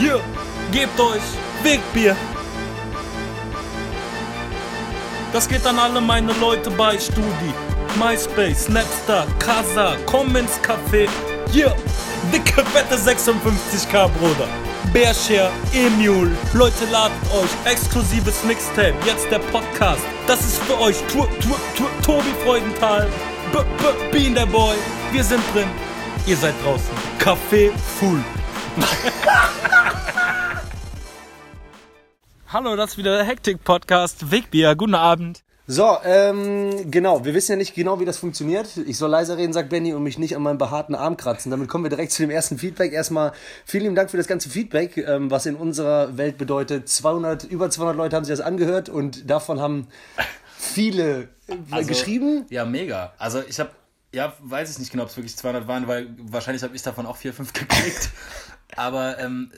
Hier, gebt euch Wegbier. Das geht an alle meine Leute bei Studi, MySpace, Snapstar, Casa, komm ins Café. Hier, dicke fette 56k, Bruder. Bearshare, Emule, Leute ladet euch, exklusives Mixtape, jetzt der Podcast. Das ist für euch, tu, tu, tu, Tobi Freudenthal, B, B, Bean der Boy, wir sind drin, ihr seid draußen. Café full. Hallo, das ist wieder der Hektik-Podcast. Wegbier, guten Abend. So, ähm, genau. Wir wissen ja nicht genau, wie das funktioniert. Ich soll leiser reden, sagt Benny, und mich nicht an meinem behaarten Arm kratzen. Damit kommen wir direkt zu dem ersten Feedback. Erstmal vielen lieben Dank für das ganze Feedback, ähm, was in unserer Welt bedeutet. 200, über 200 Leute haben sich das angehört und davon haben viele äh, Also, geschrieben. Ja, mega. Also ich habe, ja, weiß ich nicht genau, ob es wirklich 200 waren, weil wahrscheinlich habe ich davon auch 4, 5 geklickt. Aber ähm,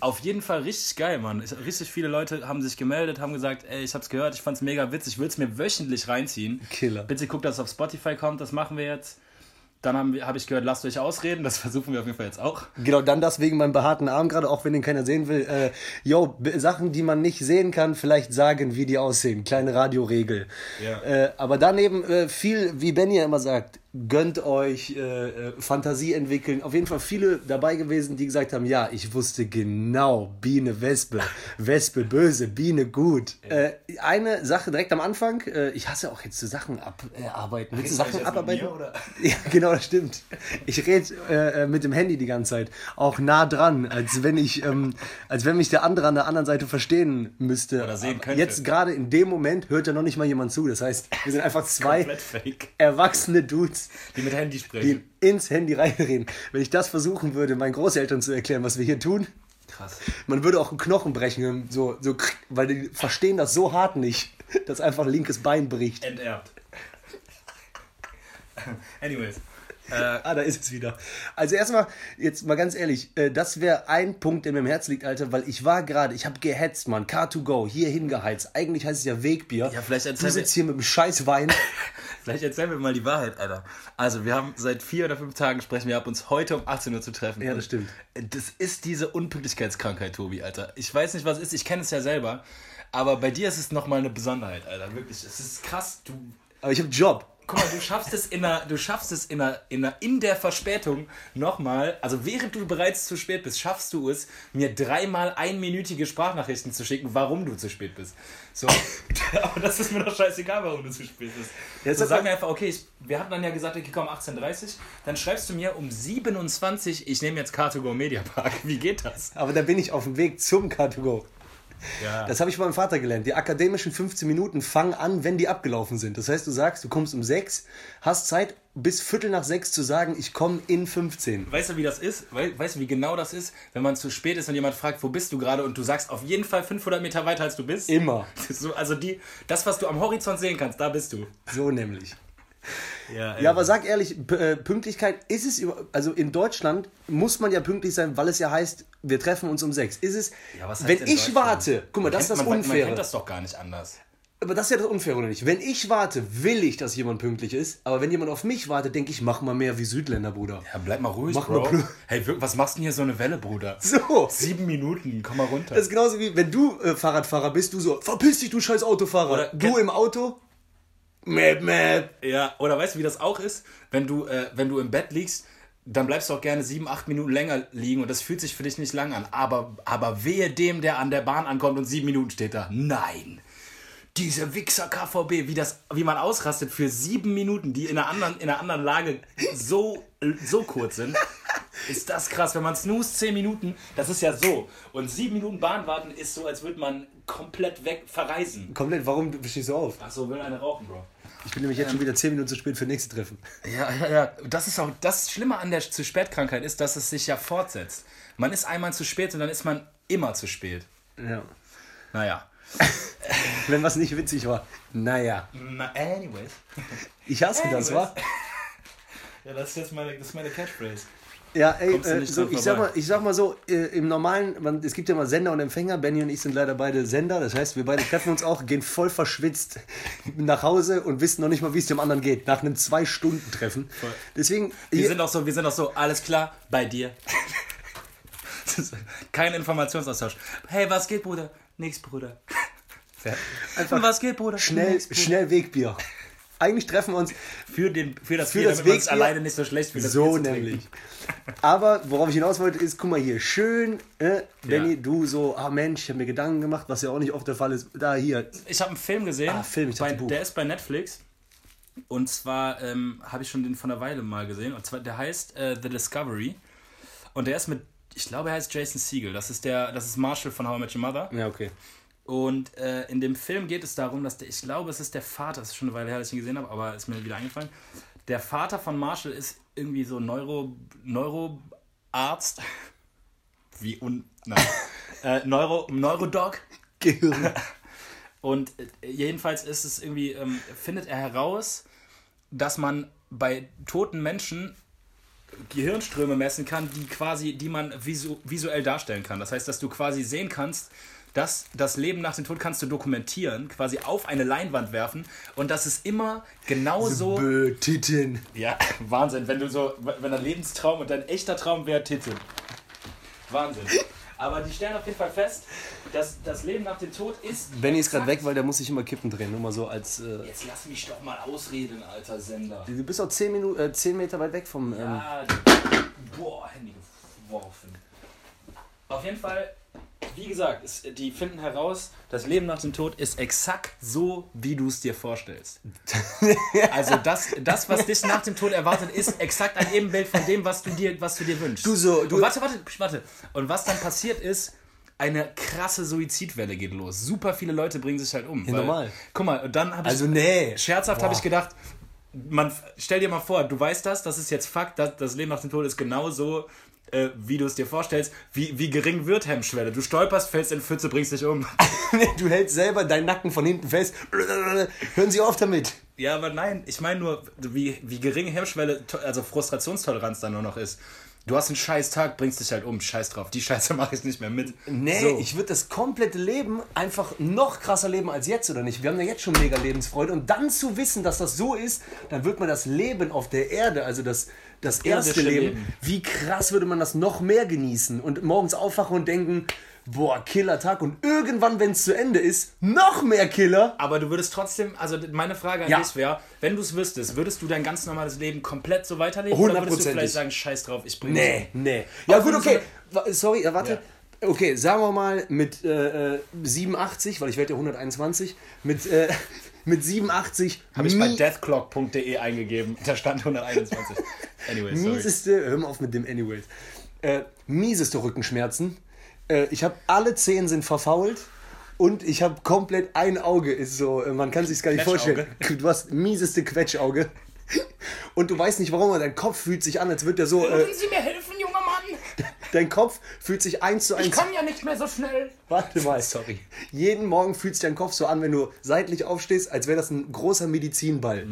auf jeden Fall richtig geil, Mann. Ich, richtig viele Leute haben sich gemeldet, haben gesagt, ey, ich hab's gehört, ich fand's mega witzig, ich würde es mir wöchentlich reinziehen. Killer. Bitte guckt, dass es auf Spotify kommt, das machen wir jetzt. Dann habe hab ich gehört, lasst euch ausreden, das versuchen wir auf jeden Fall jetzt auch. Genau, dann das wegen meinem behaarten Arm gerade, auch wenn den keiner sehen will. Äh, yo, Sachen, die man nicht sehen kann, vielleicht sagen, wie die aussehen. Kleine Radioregel. Ja. Äh, aber daneben äh, viel, wie Benny ja immer sagt, gönnt euch, äh, äh, Fantasie entwickeln. Auf jeden Fall viele dabei gewesen, die gesagt haben, ja, ich wusste genau, Biene, Wespe, Wespe böse, Biene gut. Äh, eine Sache direkt am Anfang, äh, ich hasse auch jetzt so Sachen abarbeiten. Willst du Sachen abarbeiten? Ja, genau, das stimmt. Ich rede äh, äh, mit dem Handy die ganze Zeit. Auch nah dran, als wenn ich, ähm, als wenn mich der andere an der anderen Seite verstehen müsste. Oder sehen könnte. Jetzt gerade in dem Moment hört ja noch nicht mal jemand zu. Das heißt, wir sind einfach zwei erwachsene Dudes, Die mit Handy sprechen. die ins Handy reinreden. Wenn ich das versuchen würde, meinen Großeltern zu erklären, was wir hier tun, Krass. man würde auch einen Knochen brechen, so, so, weil die verstehen das so hart nicht, dass einfach linkes Bein bricht. Enterbt. Anyways. Ah, da ist es wieder. Also erstmal, jetzt mal ganz ehrlich, äh, das wäre ein Punkt, der mir im Herzen liegt, Alter, weil ich war gerade, ich habe gehetzt, Mann, Car2Go, hier hingeheizt. Eigentlich heißt es ja Wegbier. Ja, vielleicht Du erzähl sitzt mir- hier mit dem scheiß Wein. Vielleicht erzählen wir mal die Wahrheit, Alter. Also, wir haben seit vier oder fünf Tagen sprechen wir ab, uns heute um 18 Uhr zu treffen. Ja, das stimmt. Das ist diese Unpünktlichkeitskrankheit, Tobi, Alter. Ich weiß nicht, was es ist, ich kenne es ja selber. Aber bei dir ist es nochmal eine Besonderheit, Alter. Wirklich. Es ist krass. Du, Aber ich habe Job. Guck mal, du schaffst es in der, du schaffst es in der, in der, in der Verspätung nochmal, also während du bereits zu spät bist, schaffst du es, mir dreimal einminütige Sprachnachrichten zu schicken, warum du zu spät bist. So. Aber das ist mir doch scheißegal, warum du zu spät bist. Jetzt so, sag mir einfach, okay, ich, wir hatten dann ja gesagt, okay, komm, 18.30 Uhr, dann schreibst du mir um 27, ich nehme jetzt Car2Go Media Park. Wie geht das? Aber da bin ich auf dem Weg zum Car2Go. Ja. Das habe ich bei meinem Vater gelernt. Die akademischen 15 Minuten fangen an, wenn die abgelaufen sind. Das heißt, du sagst, du kommst um 6, hast Zeit, bis Viertel nach 6 zu sagen, ich komme in 15. Weißt du, wie das ist? Wei- Weißt du, wie genau das ist, wenn man zu spät ist und jemand fragt, wo bist du gerade und du sagst auf jeden Fall 500 Meter weiter als du bist? Immer. So, also die, das, was du am Horizont sehen kannst, da bist du. So nämlich. Ja, Ja, aber sag ehrlich, äh, Pünktlichkeit ist es über, also in Deutschland muss man ja pünktlich sein, weil es ja heißt, wir treffen uns um sechs. Ist es, Ja, was wenn ich warte, guck mal, das ist das man, Man Unfaire. kennt das doch gar nicht anders. aber das ist ja das Unfaire, oder nicht? Wenn ich warte, will ich, dass jemand pünktlich ist, aber wenn jemand auf mich wartet, denke ich, mach mal mehr wie Südländer, Bruder. Ja, bleib mal ruhig, Mach mal Bro. Blut. hey, was machst du denn hier so eine Welle, Bruder? So. Sieben Minuten, komm mal runter. Das ist genauso wie, wenn du äh, Fahrradfahrer bist, du so, verpiss dich, du scheiß Autofahrer. Oder- du im Auto, Map, map. Ja, oder weißt du, wie das auch ist? Wenn du, äh, wenn du im Bett liegst, dann bleibst du auch gerne sieben, acht Minuten länger liegen und das fühlt sich für dich nicht lang an. Aber, aber wehe dem, der an der Bahn ankommt und sieben Minuten steht da. Nein! Diese Wichser KVB, wie, das, wie man ausrastet für sieben Minuten, die in einer anderen, in einer anderen Lage so, so kurz sind. Ist das krass, wenn man snoost zehn Minuten, das ist ja so. Und sieben Minuten Bahn warten ist so, als würde man komplett weg verreisen. Komplett, warum stehst du auf? Achso, will eine rauchen, Bro. Ich bin nämlich jetzt schon wieder 10 Minuten zu spät für nächste Treffen. Ja, ja, ja. Das ist auch das Schlimme an der zu spät Krankheit ist, dass es sich ja fortsetzt. Man ist einmal zu spät und dann ist man immer zu spät. Ja. Naja. Wenn was nicht witzig war. Naja. Na, anyways. Ich hasse das, Anyways. wa? Ja, das ist jetzt meine, das ist meine Catchphrase. Ja, ey, äh, so, ich, sag mal, ich sag mal so, äh, im normalen, man, es gibt ja mal Sender und Empfänger, Benny und ich sind leider beide Sender, das heißt, wir beide treffen uns auch, gehen voll verschwitzt nach Hause und wissen noch nicht mal, wie es dem anderen geht, nach einem Zwei-Stunden-Treffen. Deswegen, Wir hier, sind auch so, wir sind auch so, alles klar, bei dir. Kein Informationsaustausch. Hey, was geht, Bruder? Nix, Bruder. Einfach was geht, Bruder? Schnell, Nix, Bruder. schnell Wegbier. Eigentlich treffen wir uns Für, den, für das Für Bier, das Wegbier. alleine nicht so schlecht fühlt. das so nämlich. Aber worauf ich hinaus wollte, ist, guck mal hier, schön, äh, Benny, Ja. du so, ah Mensch, ich habe mir Gedanken gemacht, was ja auch nicht oft der Fall ist. Da hier, Ich habe einen Film gesehen. Ah, Film, ich bei, Buch. Der ist bei Netflix. Und zwar ähm, habe ich schon den von einer Weile mal gesehen. Und zwar, der heißt äh, The Discovery. Und der ist mit, ich glaube, er heißt Jason Siegel. Das ist der, das ist Marshall von How I Met Your Mother. ja okay. Und äh, in dem Film geht es darum, dass der, ich glaube, es ist der Vater, das ist schon eine Weile her, dass ich ihn gesehen habe, aber ist mir wieder eingefallen. Der Vater von Marshall ist irgendwie so Neuro, Neuroarzt. Wie un. Nein. äh, Neuro, Neurodog. Gehirn. Und äh, jedenfalls ist es irgendwie, ähm, findet er heraus, dass man bei toten Menschen Gehirnströme messen kann, die quasi, die man visu visuell darstellen kann. Das heißt, dass du quasi sehen kannst, dass das Leben nach dem Tod kannst du dokumentieren, quasi auf eine Leinwand werfen und das ist immer genau so. Bö, Titten. Ja, Wahnsinn, wenn du so, wenn dein Lebenstraum und dein echter Traum wäre Titel. Wahnsinn. Aber die stellen auf jeden Fall fest, dass das Leben nach dem Tod ist. Benny ist gerade weg, weil der muss sich immer Kippen drehen. Nur mal so als. Äh, Jetzt lass mich doch mal ausreden, alter Sender. du bist auch 10, Minuten, äh, 10 Meter weit weg vom. Ähm, Ja, boah, Handy geworfen. Auf jeden Fall, wie gesagt, es, die finden heraus, das Leben nach dem Tod ist exakt so, wie du es dir vorstellst. Also das, das, was dich nach dem Tod erwartet, ist exakt ein Ebenbild von dem, was du dir, was du dir wünschst. Du so- du- Und warte, warte, warte. Und was dann passiert ist, eine krasse Suizidwelle geht los. Super viele Leute bringen sich halt um. Ja, normal. Guck mal, dann habe ich also, nee. Scherzhaft habe ich gedacht, man, stell dir mal vor, du weißt das, das ist jetzt Fakt, das, das Leben nach dem Tod ist genau so, äh, wie du es dir vorstellst. Wie, wie gering wird Hemmschwelle? Du stolperst, fällst in Pfütze, bringst dich um. du hältst selber deinen Nacken von hinten fest. Hören Sie auf damit. ja, aber nein, ich meine nur, wie, wie gering Hemmschwelle, also Frustrationstoleranz dann nur noch ist. Du hast einen scheiß Tag, bringst dich halt um, scheiß drauf. Die Scheiße mache ich nicht mehr mit. Nee, So. ich würde das komplette Leben einfach noch krasser leben als jetzt, oder nicht? Wir haben ja jetzt schon mega Lebensfreude. Und dann zu wissen, dass das so ist, dann wird man das Leben auf der Erde, also das, das erste Leben, Leben. wie krass würde man das noch mehr genießen und morgens aufwachen und denken, boah, Killer-Tag. Und irgendwann, wenn es zu Ende ist, noch mehr Killer. Aber du würdest trotzdem, also meine Frage an Ja. dich wäre, wenn du es wüsstest, würdest du dein ganz normales Leben komplett so weiterleben? Oder würdest du vielleicht sagen, scheiß drauf, ich bringe Nee, nee. Ja, Auch gut, okay. so Sorry, ja, warte. Okay, sagen wir mal mit äh, äh, 87, weil ich werde ja 121, mit, äh, mit 87 Habe ich bei deathclock.de eingegeben. Da stand 121. Anyway, sorry. mieseste, hör mal auf mit dem Anyways, äh, mieseste Rückenschmerzen. Äh, ich habe alle Zehen sind verfault und ich habe komplett ein Auge ist so, äh, man kann sich gar nicht vorstellen. Du hast mieseste Quetschauge. Und du weißt nicht warum, aber dein Kopf fühlt sich an, als würde der so. Äh, Können Sie mir helfen, junger Mann? Dein Kopf fühlt sich eins zu eins. Ich kann ja nicht mehr so schnell. Warte mal. Sorry. Jeden Morgen fühlt sich dein Kopf so an, wenn du seitlich aufstehst, als wäre das ein großer Medizinball.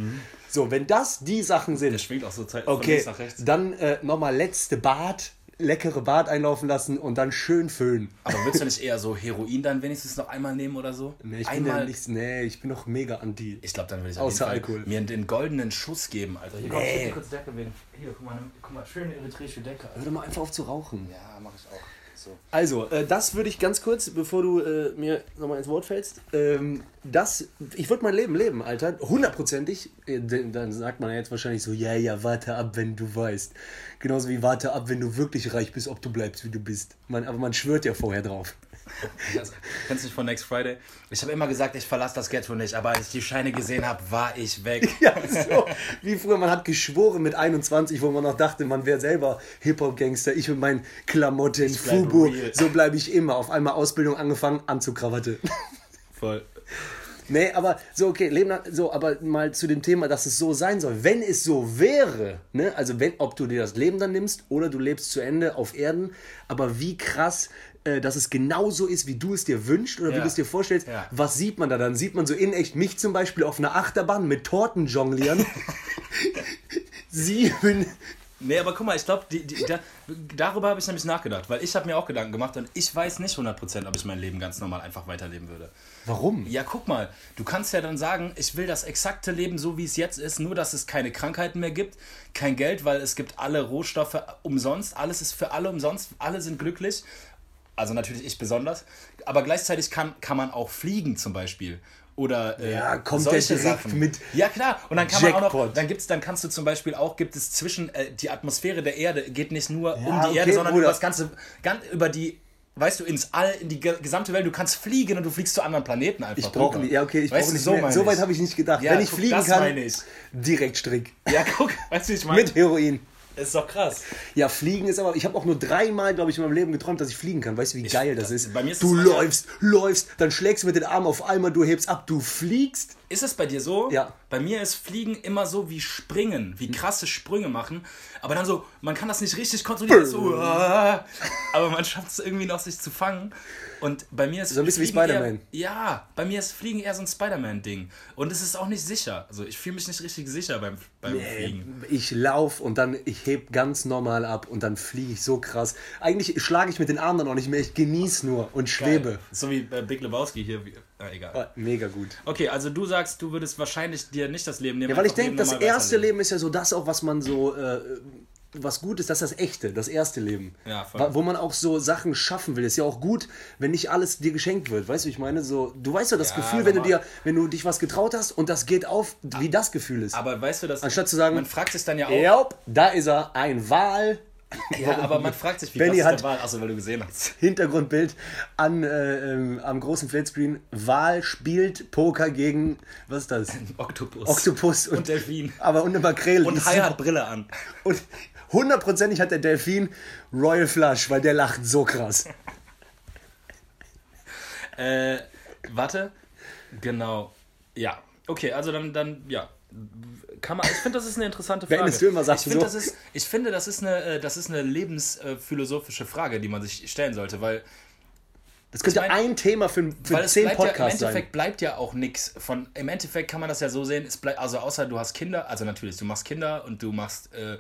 So, wenn das die Sachen sind, Der schwingt auch so Zeit von okay, links nach rechts. dann äh, nochmal letzte Bad, leckere Bad einlaufen lassen und dann schön föhnen. Aber willst du nicht eher so Heroin dann wenigstens noch einmal nehmen oder so? Nee, ich bin ja einmal. nicht, nee, ich bin noch mega anti. ich glaube, dann würde ich auf Außer jeden Fall Alkohol. mir den goldenen Schuss geben, Alter. Hier, Nee. komm, kurz Decke wegen. Hier, guck mal, guck mal, schöne eritreische Decke. Alter. Hör doch mal einfach auf zu rauchen. Ja, mach ich auch. So. Also, äh, das würde ich ganz kurz, bevor du äh, mir nochmal ins Wort fällst, ähm, das, ich würde mein Leben leben, Alter, hundertprozentig. Äh, Dann sagt man ja jetzt wahrscheinlich so, ja, ja, warte ab, wenn du weißt. Genauso wie warte ab, wenn du wirklich reich bist, ob du bleibst, wie du bist. Man, aber man schwört ja vorher drauf. Kennst du nicht von Next Friday? Ich habe immer gesagt, ich verlasse das Ghetto nicht, aber als ich die Scheine gesehen habe, war ich weg. Ja, so. Wie früher, man hat geschworen mit 21, wo man noch dachte, man wäre selber Hip-Hop-Gangster. Ich mit meinen Klamotten, bleib Fubu, real. so bleibe ich immer. Auf einmal Ausbildung angefangen, Anzukrawatte. Voll. Nee, aber so, okay, Leben so, aber mal zu dem Thema, dass es so sein soll. Wenn es so wäre, ne, also wenn, ob du dir das Leben dann nimmst oder du lebst zu Ende auf Erden, aber wie krass, äh, dass es genauso ist, wie du es dir wünschst oder wie Ja. du es dir vorstellst, Ja. was sieht man da? Dann sieht man so in echt mich zum Beispiel auf einer Achterbahn mit Torten jonglieren. Sieben, Nee, aber guck mal, ich glaube, da, darüber habe ich nämlich nachgedacht, weil ich habe mir auch Gedanken gemacht und ich weiß nicht 100%, ob ich mein Leben ganz normal einfach weiterleben würde. Warum? Ja, guck mal, du kannst ja dann sagen, ich will das exakte Leben so, wie es jetzt ist, nur dass es keine Krankheiten mehr gibt, kein Geld, weil es gibt alle Rohstoffe umsonst, alles ist für alle umsonst, alle sind glücklich, also natürlich ich besonders, aber gleichzeitig kann, kann man auch fliegen zum Beispiel. Oder äh, ja, kommt der direkt Sachen. mit. Ja klar, und dann kann Jackpot. man auch noch, dann gibt's, dann kannst du zum Beispiel auch, gibt es zwischen äh, die Atmosphäre der Erde geht nicht nur um die okay, Erde, sondern Bruder. über das ganze, ganz, über die, weißt du, ins All, in die ge- gesamte Welt. Du kannst fliegen und du fliegst zu anderen Planeten einfach. Ich brauche nicht, ja okay, ich brauche nicht so mehr. So weit habe ich nicht gedacht. Ja, Wenn ich guck, fliegen kann, meine ich. direkt Strick. Ja, guck, weißt du, ich meine? Mit Heroin. Ist doch krass. Ja, fliegen ist aber, ich habe auch nur dreimal, glaube ich, in meinem Leben geträumt, dass ich fliegen kann. Weißt du, wie geil das ist? bei mir ist du mal- läufst, läufst, dann schlägst du mit den Armen auf einmal, du hebst ab, du fliegst. Ist es bei dir so? Ja. Bei mir ist Fliegen immer so wie Springen, wie krasse Sprünge machen. Aber dann so, man kann das nicht richtig kontrollieren. So, aber man schafft es irgendwie noch, sich zu fangen. Und bei mir ist So ein bisschen wie Fliegen Spider-Man. Eher, ja, bei mir ist Fliegen eher so ein Spider-Man-Ding. Und es ist auch nicht sicher. Also ich fühle mich nicht richtig sicher beim, beim Fliegen. Ich lauf und dann, ich heb ganz normal ab und dann fliege ich so krass. Eigentlich schlage ich mit den Armen dann auch nicht mehr, ich genieße nur und schwebe. So wie äh, Big Lebowski hier. Wie, ah, egal. Oh, mega gut. Okay, also du sagst, du würdest wahrscheinlich dir nicht das Leben nehmen. Ja, weil ich denke, Leben das erste weiterleben. Leben ist ja so das auch, was man so, äh, was gut ist, das ist das echte, das erste Leben. Ja, voll. Wo man auch so Sachen schaffen will. Ist ja auch gut, wenn nicht alles dir geschenkt wird. Weißt du, ich meine, so, du weißt ja das Ja, Gefühl, wenn du dir, wenn du dich was getraut hast und das geht auf, wie das Gefühl ist. Aber weißt du, dass. Anstatt zu sagen, Man fragt sich dann ja auch. Ja, da ist er, ein Wal. Ja, aber man fragt sich, wie Benny hat- der Wahl? Achso, weil du gesehen hast. Hintergrundbild an, äh, ähm, am großen Flatscreen. Wal spielt Poker gegen, was ist das? Oktopus. Oktopus Und Delfin. Aber und eine Makrele. Und Hai hat Brille an. Und hundertprozentig hat der Delfin Royal Flush, weil der lacht so krass. Äh, warte. Genau. Ja. Okay, also dann, dann ja. Kann man, ich finde, das ist eine interessante Frage. Beendest du immer, sagst ich, du finde, so? das ist, ich finde, das ist eine, äh, das ist eine lebensphilosophische Frage, die man sich stellen sollte, weil, Das könnte Ich mein- ein Thema für, für weil zehn bleibt ja, im Podcasts Endeffekt sein. bleibt ja auch nichts von. Im Endeffekt kann man das ja so sehen, es bleibt, also außer du hast Kinder, also natürlich, du machst Kinder und du machst äh,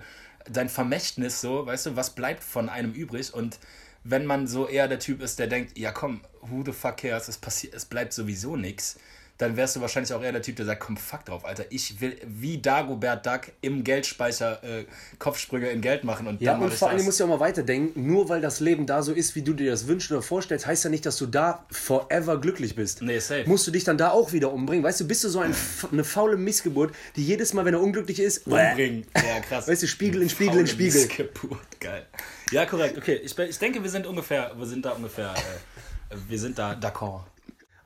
dein Vermächtnis so, weißt du, was bleibt von einem übrig und wenn man so eher der Typ ist, der denkt, ja komm, who the fuck cares, es, passiert, es bleibt sowieso nichts, dann wärst du wahrscheinlich auch eher der Typ, der sagt, komm, fuck drauf, Alter, ich will wie Dagobert Duck im Geldspeicher äh, Kopfsprünge in Geld machen und Ja, und vor allem musst du ja auch mal weiterdenken, nur weil das Leben da so ist, wie du dir das wünschst oder vorstellst, heißt ja nicht, dass du da forever glücklich bist. Nee, safe. Musst du dich dann da auch wieder umbringen? Weißt du, bist du so ein, eine faule Missgeburt, die jedes Mal, wenn er unglücklich ist, umbringen. Ja, krass. Weißt du, Spiegel in Spiegel in Faule Spiegel. Missgeburt, geil. Ja, korrekt. Okay, ich, ich denke, wir sind ungefähr, wir sind da ungefähr, äh, wir sind da d'accord.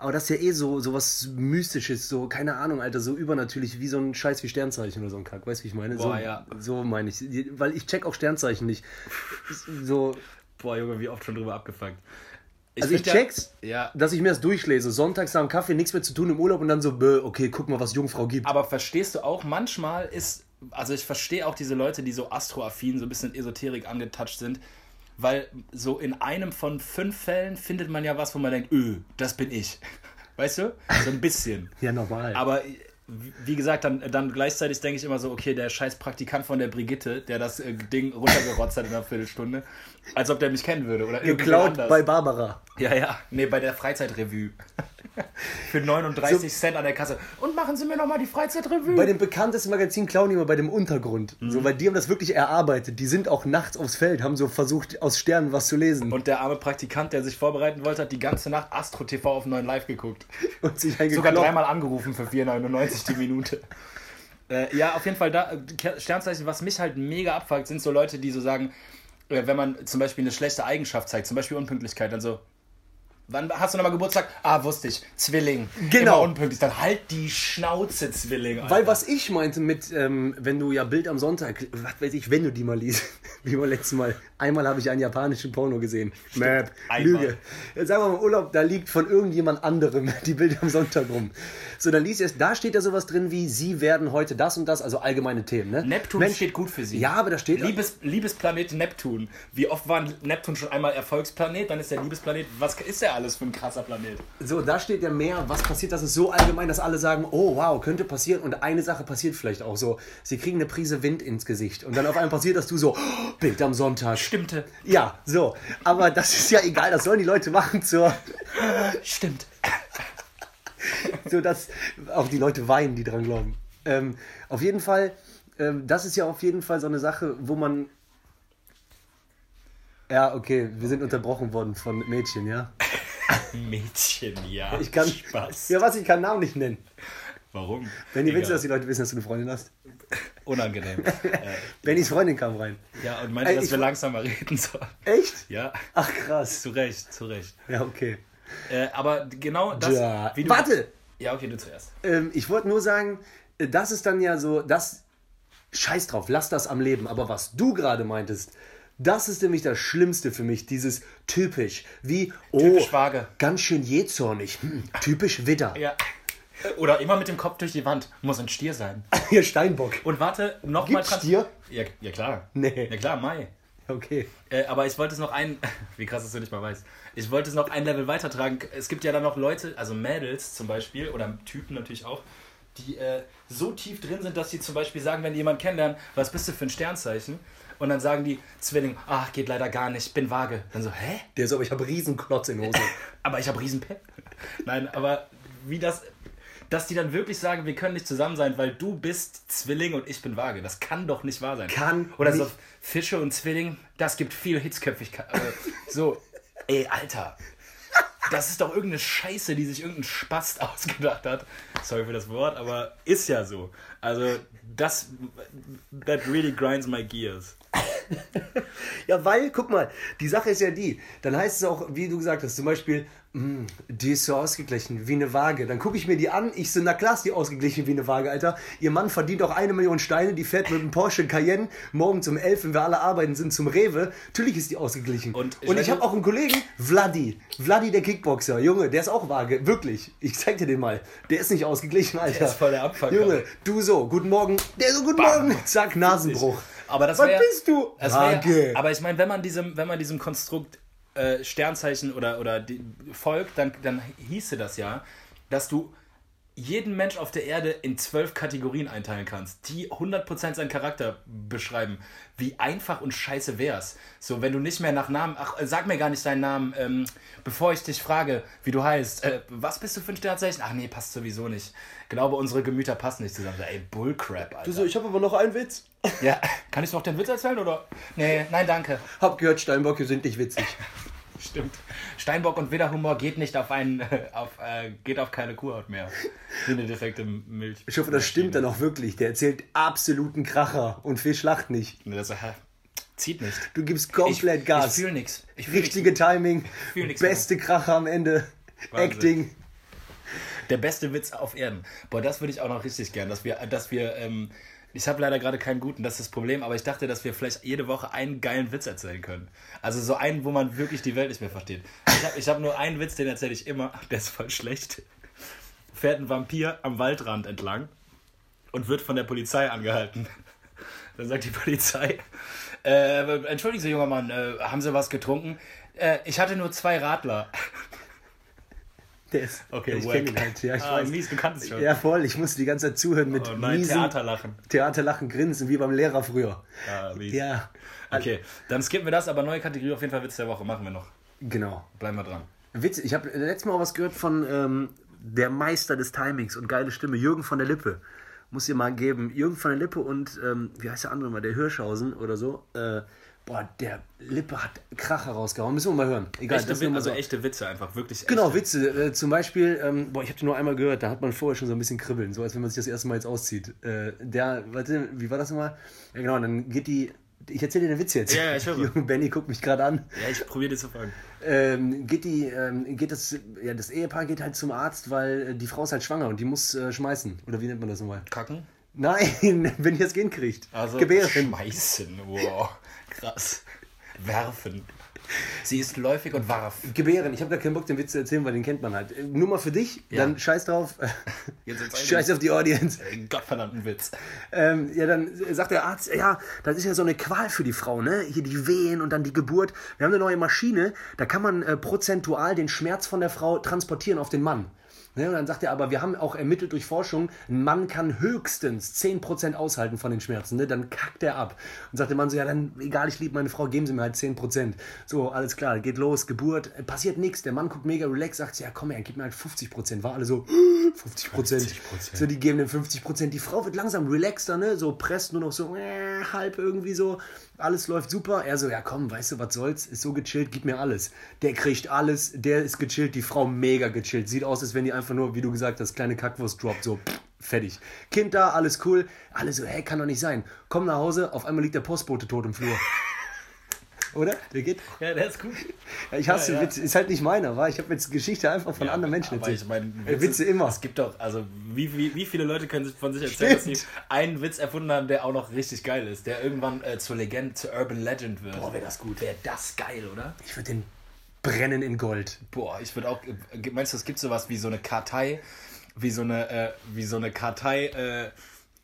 Aber das ist ja eh so, so was Mystisches, so, keine Ahnung, Alter, so übernatürlich, wie so ein Scheiß wie Sternzeichen oder so ein Kack, weißt du, wie ich meine? so, Boah, ja. so meine ich. Weil ich check auch Sternzeichen nicht. So, Boah, Junge, wie oft schon drüber abgefuckt. also ich find check's, Ja, dass ich mir das durchlese. Sonntags nach dem Kaffee, nichts mehr zu tun im Urlaub und dann so, bäh, okay, guck mal, was Jungfrau gibt. aber verstehst du auch, manchmal ist, also ich verstehe auch diese Leute, die so astroaffin, so ein bisschen Esoterik angetatscht sind, weil so in einem von fünf Fällen findet man ja was, wo man denkt, öh, das bin ich. Weißt du? So ein bisschen. Ja, normal. Aber wie gesagt, dann, dann gleichzeitig denke ich immer so, okay, der scheiß Praktikant von der Brigitte, der das äh, Ding runtergerotzt hat in einer Viertelstunde, als ob der mich kennen würde. Oder Geklaut bei Barbara. Ja, ja. Nee, bei der Freizeitrevue. Für 39 Cent an der Kasse. Und machen Sie mir nochmal die Freizeitrevue. Bei dem bekanntesten Magazin klauen die immer bei dem Untergrund. Mhm. So, weil die haben das wirklich erarbeitet. Die sind auch nachts aufs Feld, haben so versucht, aus Sternen was zu lesen. und der arme Praktikant, der sich vorbereiten wollte, hat die ganze Nacht Astro TV auf 9 Live geguckt. Und sich Sogar dreimal angerufen für 4,99 die Minute. Äh, ja, auf jeden Fall, da, Sternzeichen, was mich halt mega abfuckt, sind so Leute, die so sagen, äh, wenn man zum Beispiel eine schlechte Eigenschaft zeigt, zum Beispiel Unpünktlichkeit, dann so, wann hast du nochmal Geburtstag? Ah, wusste ich, Zwilling. Genau. Immer unpünktlich. Dann halt die Schnauze, Zwilling. Alter. Weil was ich meinte mit, ähm, wenn du ja Bild am Sonntag, was weiß ich, wenn du die mal liest, wie beim letzten Mal. Einmal habe ich einen japanischen Porno gesehen. Map, einmal. Lüge. Jetzt sagen wir mal Urlaub, da liegt von irgendjemand anderem die Bilder am Sonntag rum. So, dann liest du es, da steht ja sowas drin wie, sie werden heute das und das, also allgemeine Themen, ne? Neptun Mensch, steht gut für sie. Ja, aber da steht... Liebes, Liebesplanet Neptun. Wie oft war Neptun schon einmal Erfolgsplanet? Dann ist der Liebesplanet. Was ist der alles für ein krasser Planet? So, da steht ja mehr, was passiert, das ist so allgemein, dass alle sagen, oh wow, könnte passieren und eine Sache passiert vielleicht auch so. Sie kriegen eine Prise Wind ins Gesicht und dann auf einmal passiert, dass du so, oh, Bild am Sonntag. Stimmte. Ja, so. Aber das ist ja egal, das sollen die Leute machen zur, Stimmt. so dass auch die Leute weinen, die dran glauben. Ähm, auf jeden Fall, ähm, das ist ja auf jeden Fall so eine Sache, wo man. Ja, okay, wir sind unterbrochen worden von Mädchen, ja. Mädchen, ja. Ich kann. Spaß. Ja, was, ich kann Namen nicht nennen. Warum? Benny, willst du, dass die Leute wissen, dass du eine Freundin hast? Unangenehm. äh, Bennys Freundin kam rein. ja, und meinte, Ey, dass wir langsamer reden sollen. Echt? Ja, Ach, krass. zu Recht, zu Recht. Ja, okay. Äh, aber genau das. Ja. du- Warte! Ja, okay, du zuerst. Ähm, ich wollte nur sagen, äh, das ist dann ja so, das. Scheiß drauf, lass das am Leben. Aber was du gerade meintest, das ist nämlich das Schlimmste für mich. Dieses typisch. Wie, oh, Typisch vage. ganz schön jähzornig. Hm, typisch Widder. Ja. Oder immer mit dem Kopf durch die Wand. Muss ein Stier sein. Hier Steinbock. Und warte, nochmal Stier? Ja, ja, klar. Nee. Ja, klar, Mai. Okay. Äh, aber ich wollte es noch ein. Wie krass, dass du nicht mal weißt. Ich wollte es noch ein Level weitertragen. Es gibt ja dann noch Leute, also Mädels zum Beispiel, oder Typen natürlich auch, die äh, so tief drin sind, dass sie zum Beispiel sagen, wenn die jemanden kennenlernen, was bist du für ein Sternzeichen? Und dann sagen die Zwilling, ach, geht leider gar nicht, bin vage. Dann so, hä? Der so, aber ich habe Riesenklotz in Hose. Aber ich habe Riesenpe. Nein, aber wie das. Dass die dann wirklich sagen, wir können nicht zusammen sein, weil du bist Zwilling und ich bin vage. Das kann doch nicht wahr sein. Kann Oder so. Fische und Zwilling, das gibt viel Hitzköpfigkeit. Äh, so, ey, Alter. Das ist doch irgendeine Scheiße, die sich irgendein Spast ausgedacht hat. Sorry für das Wort, aber ist ja so. Also, das. That really grinds my gears. Ja, weil, guck mal, die Sache ist ja die, dann heißt es auch, wie du gesagt hast, zum Beispiel, "Mm, die ist so ausgeglichen, wie eine Waage. Dann gucke ich mir die an, ich so, na klar ist die ausgeglichen wie eine Waage, Alter. Ihr Mann verdient auch eine Million Steine, die fährt mit einem Porsche Cayenne morgens um elf, wenn wir alle arbeiten sind, zum Rewe. Natürlich ist die ausgeglichen. Und ich Und ich habe auch einen Kollegen, Vladi. Vladi, der Kickboxer. Junge, der ist auch Waage, wirklich. Ich zeig dir den mal. Der ist nicht ausgeglichen, Alter. ist voll der Abfucker. Junge, du so, guten Morgen. Der so, guten Bam. Morgen. Zack, Nasenbruch. Aber das Was wär- bist du? Das wär, aber ich meine, wenn man diesem, wenn man diesem Konstrukt äh, Sternzeichen oder, oder die, folgt, dann, dann hieße das ja, dass du jeden Mensch auf der Erde in zwölf Kategorien einteilen kannst, die 100% seinen Charakter beschreiben. Wie einfach und scheiße wär's. So, wenn du nicht mehr nach Namen, ach, äh, sag mir gar nicht deinen Namen, ähm, bevor ich dich frage, wie du heißt, äh, was bist du für ein Sternzeichen? Ach nee, passt sowieso nicht. Glaube, unsere Gemüter passen nicht zusammen. Ey, Bullcrap, Alter. Du so, ich habe aber noch einen Witz. Ja, kann ich noch den Witz erzählen oder? Nee, nein, danke. Hab gehört, Steinböcke sind nicht witzig. Stimmt. Steinbock und Widderhumor geht nicht auf einen, auf, äh, geht auf keine Kuhhaut mehr. Wie eine defekte Milch. Ich hoffe, das stimmt dann auch wirklich. Der erzählt absoluten Kracher und Fisch lacht nicht. Nee, Das, äh, zieht nicht. Du gibst komplett ich, Gas. Ich fühle nichts. Richtige Timing. fühl nix Beste Kracher am Ende. Wahnsinn. Acting. Der beste Witz auf Erden. Boah, das würde ich auch noch richtig gern, dass wir, dass wir, ähm, ich habe leider gerade keinen guten, das ist das Problem, aber ich dachte, dass wir vielleicht jede Woche einen geilen Witz erzählen können. Also so einen, wo man wirklich die Welt nicht mehr versteht. Ich habe ich hab nur einen Witz, den erzähle ich immer, der ist voll schlecht. Fährt ein Vampir am Waldrand entlang und wird von der Polizei angehalten. Dann sagt die Polizei, äh, entschuldigen Sie, junger Mann, äh, haben Sie was getrunken? Äh, ich hatte nur zwei Radler. Der ist, Okay, ich wack. kenne ihn halt. Ja, ich ah, weiß. mies, du kannst es schon. Ja, voll. Ich musste die ganze Zeit zuhören mit Oh nein, miesen Theaterlachen. Theaterlachen, Grinsen, wie beim Lehrer früher. Ah, mies. Ja, Okay, dann skippen wir das, aber neue Kategorie auf jeden Fall Witz der Woche machen wir noch. genau. Bleiben wir dran. Witz, ich habe letztes Mal was gehört von ähm, der Meister des Timings und geile Stimme, Jürgen von der Lippe. Muss ihr mal geben. Jürgen von der Lippe und, ähm, wie heißt der andere mal, der Hirschhausen oder so. Äh, boah, der Lippe hat Kracher rausgehauen. Müssen wir mal hören. Egal, Echte, das mal also so. echte Witze einfach, wirklich Genau, echte. Witze. Äh, zum Beispiel, ähm, boah, ich habe den nur einmal gehört, da hat man vorher schon so ein bisschen kribbeln, so als wenn man sich das erste Mal jetzt auszieht. Äh, der, warte, wie war das nochmal? Ja, genau, dann geht die. Ich erzähle dir den Witz jetzt. Ja, ja, ich höre. Junge Benny guckt mich gerade an. Ja, ich probiere dir zu folgen. Ähm, geht die, ähm, geht das, ja, das Ehepaar geht halt zum Arzt, weil äh, die Frau ist halt schwanger und die muss äh, schmeißen. Oder wie nennt man das nochmal? Kacken? Nein, wenn die das Kind kriegt. Also Gebären. schmeißen, wow. Krass. Werfen. Sie ist läufig und warf. Gebären, ich habe gar keinen Bock, den Witz zu erzählen, weil den kennt man halt. Äh, Nur mal für dich, dann scheiß drauf. Scheiß auf die Audience. Gottverdammten Witz. Ähm, ja, dann sagt der Arzt, ja, das ist ja so eine Qual für die Frau, ne? Hier die Wehen und dann die Geburt. Wir haben eine neue Maschine, da kann man äh, prozentual den Schmerz von der Frau transportieren auf den Mann. Ne? Und dann sagt er, aber wir haben auch ermittelt durch Forschung, ein Mann kann höchstens 10% aushalten von den Schmerzen. Ne? Dann kackt er ab. Und sagt der Mann so, ja, dann egal, ich liebe meine Frau, geben Sie mir halt 10%. So, alles klar, geht los, Geburt, äh, passiert nichts. Der Mann guckt mega relaxed, sagt, ja, komm her, gib mir halt 50%. War alle so, 50%. So, die geben den 50%. Die Frau wird langsam relaxter, ne? so presst nur noch so äh, halb irgendwie so. Alles läuft super. Er so, ja komm, weißt du, was soll's? Ist so gechillt, gib mir alles. Der kriegt alles, der ist gechillt, die Frau mega gechillt. Sieht aus, als wenn die einfach nur, wie du gesagt hast, kleine Kackwurst droppt, so pff, fertig. Kind da, alles cool. Alle so, hey, kann doch nicht sein. Komm nach Hause, auf einmal liegt der Postbote tot im Flur. Oder? Der geht. Ja, der ist gut. Ja, ich hasse Ja, ja. Witze, ist halt nicht meiner, war. Ich habe jetzt Geschichte einfach von anderen Menschen erzählt. ich meine, Äh, Witze immer. Es gibt doch, also wie, wie, wie viele Leute können sich von sich erzählen, dass sie Stimmt. einen Witz erfunden haben, der auch noch richtig geil ist, der irgendwann äh, zur Legende, zur Urban Legend wird. Boah, wäre das gut. Wäre das geil, oder? Ich würde den brennen in Gold. Boah, ich würde auch. äh, Meinst du, es gibt sowas wie so eine Kartei, wie so eine, äh, wie so eine Kartei, äh,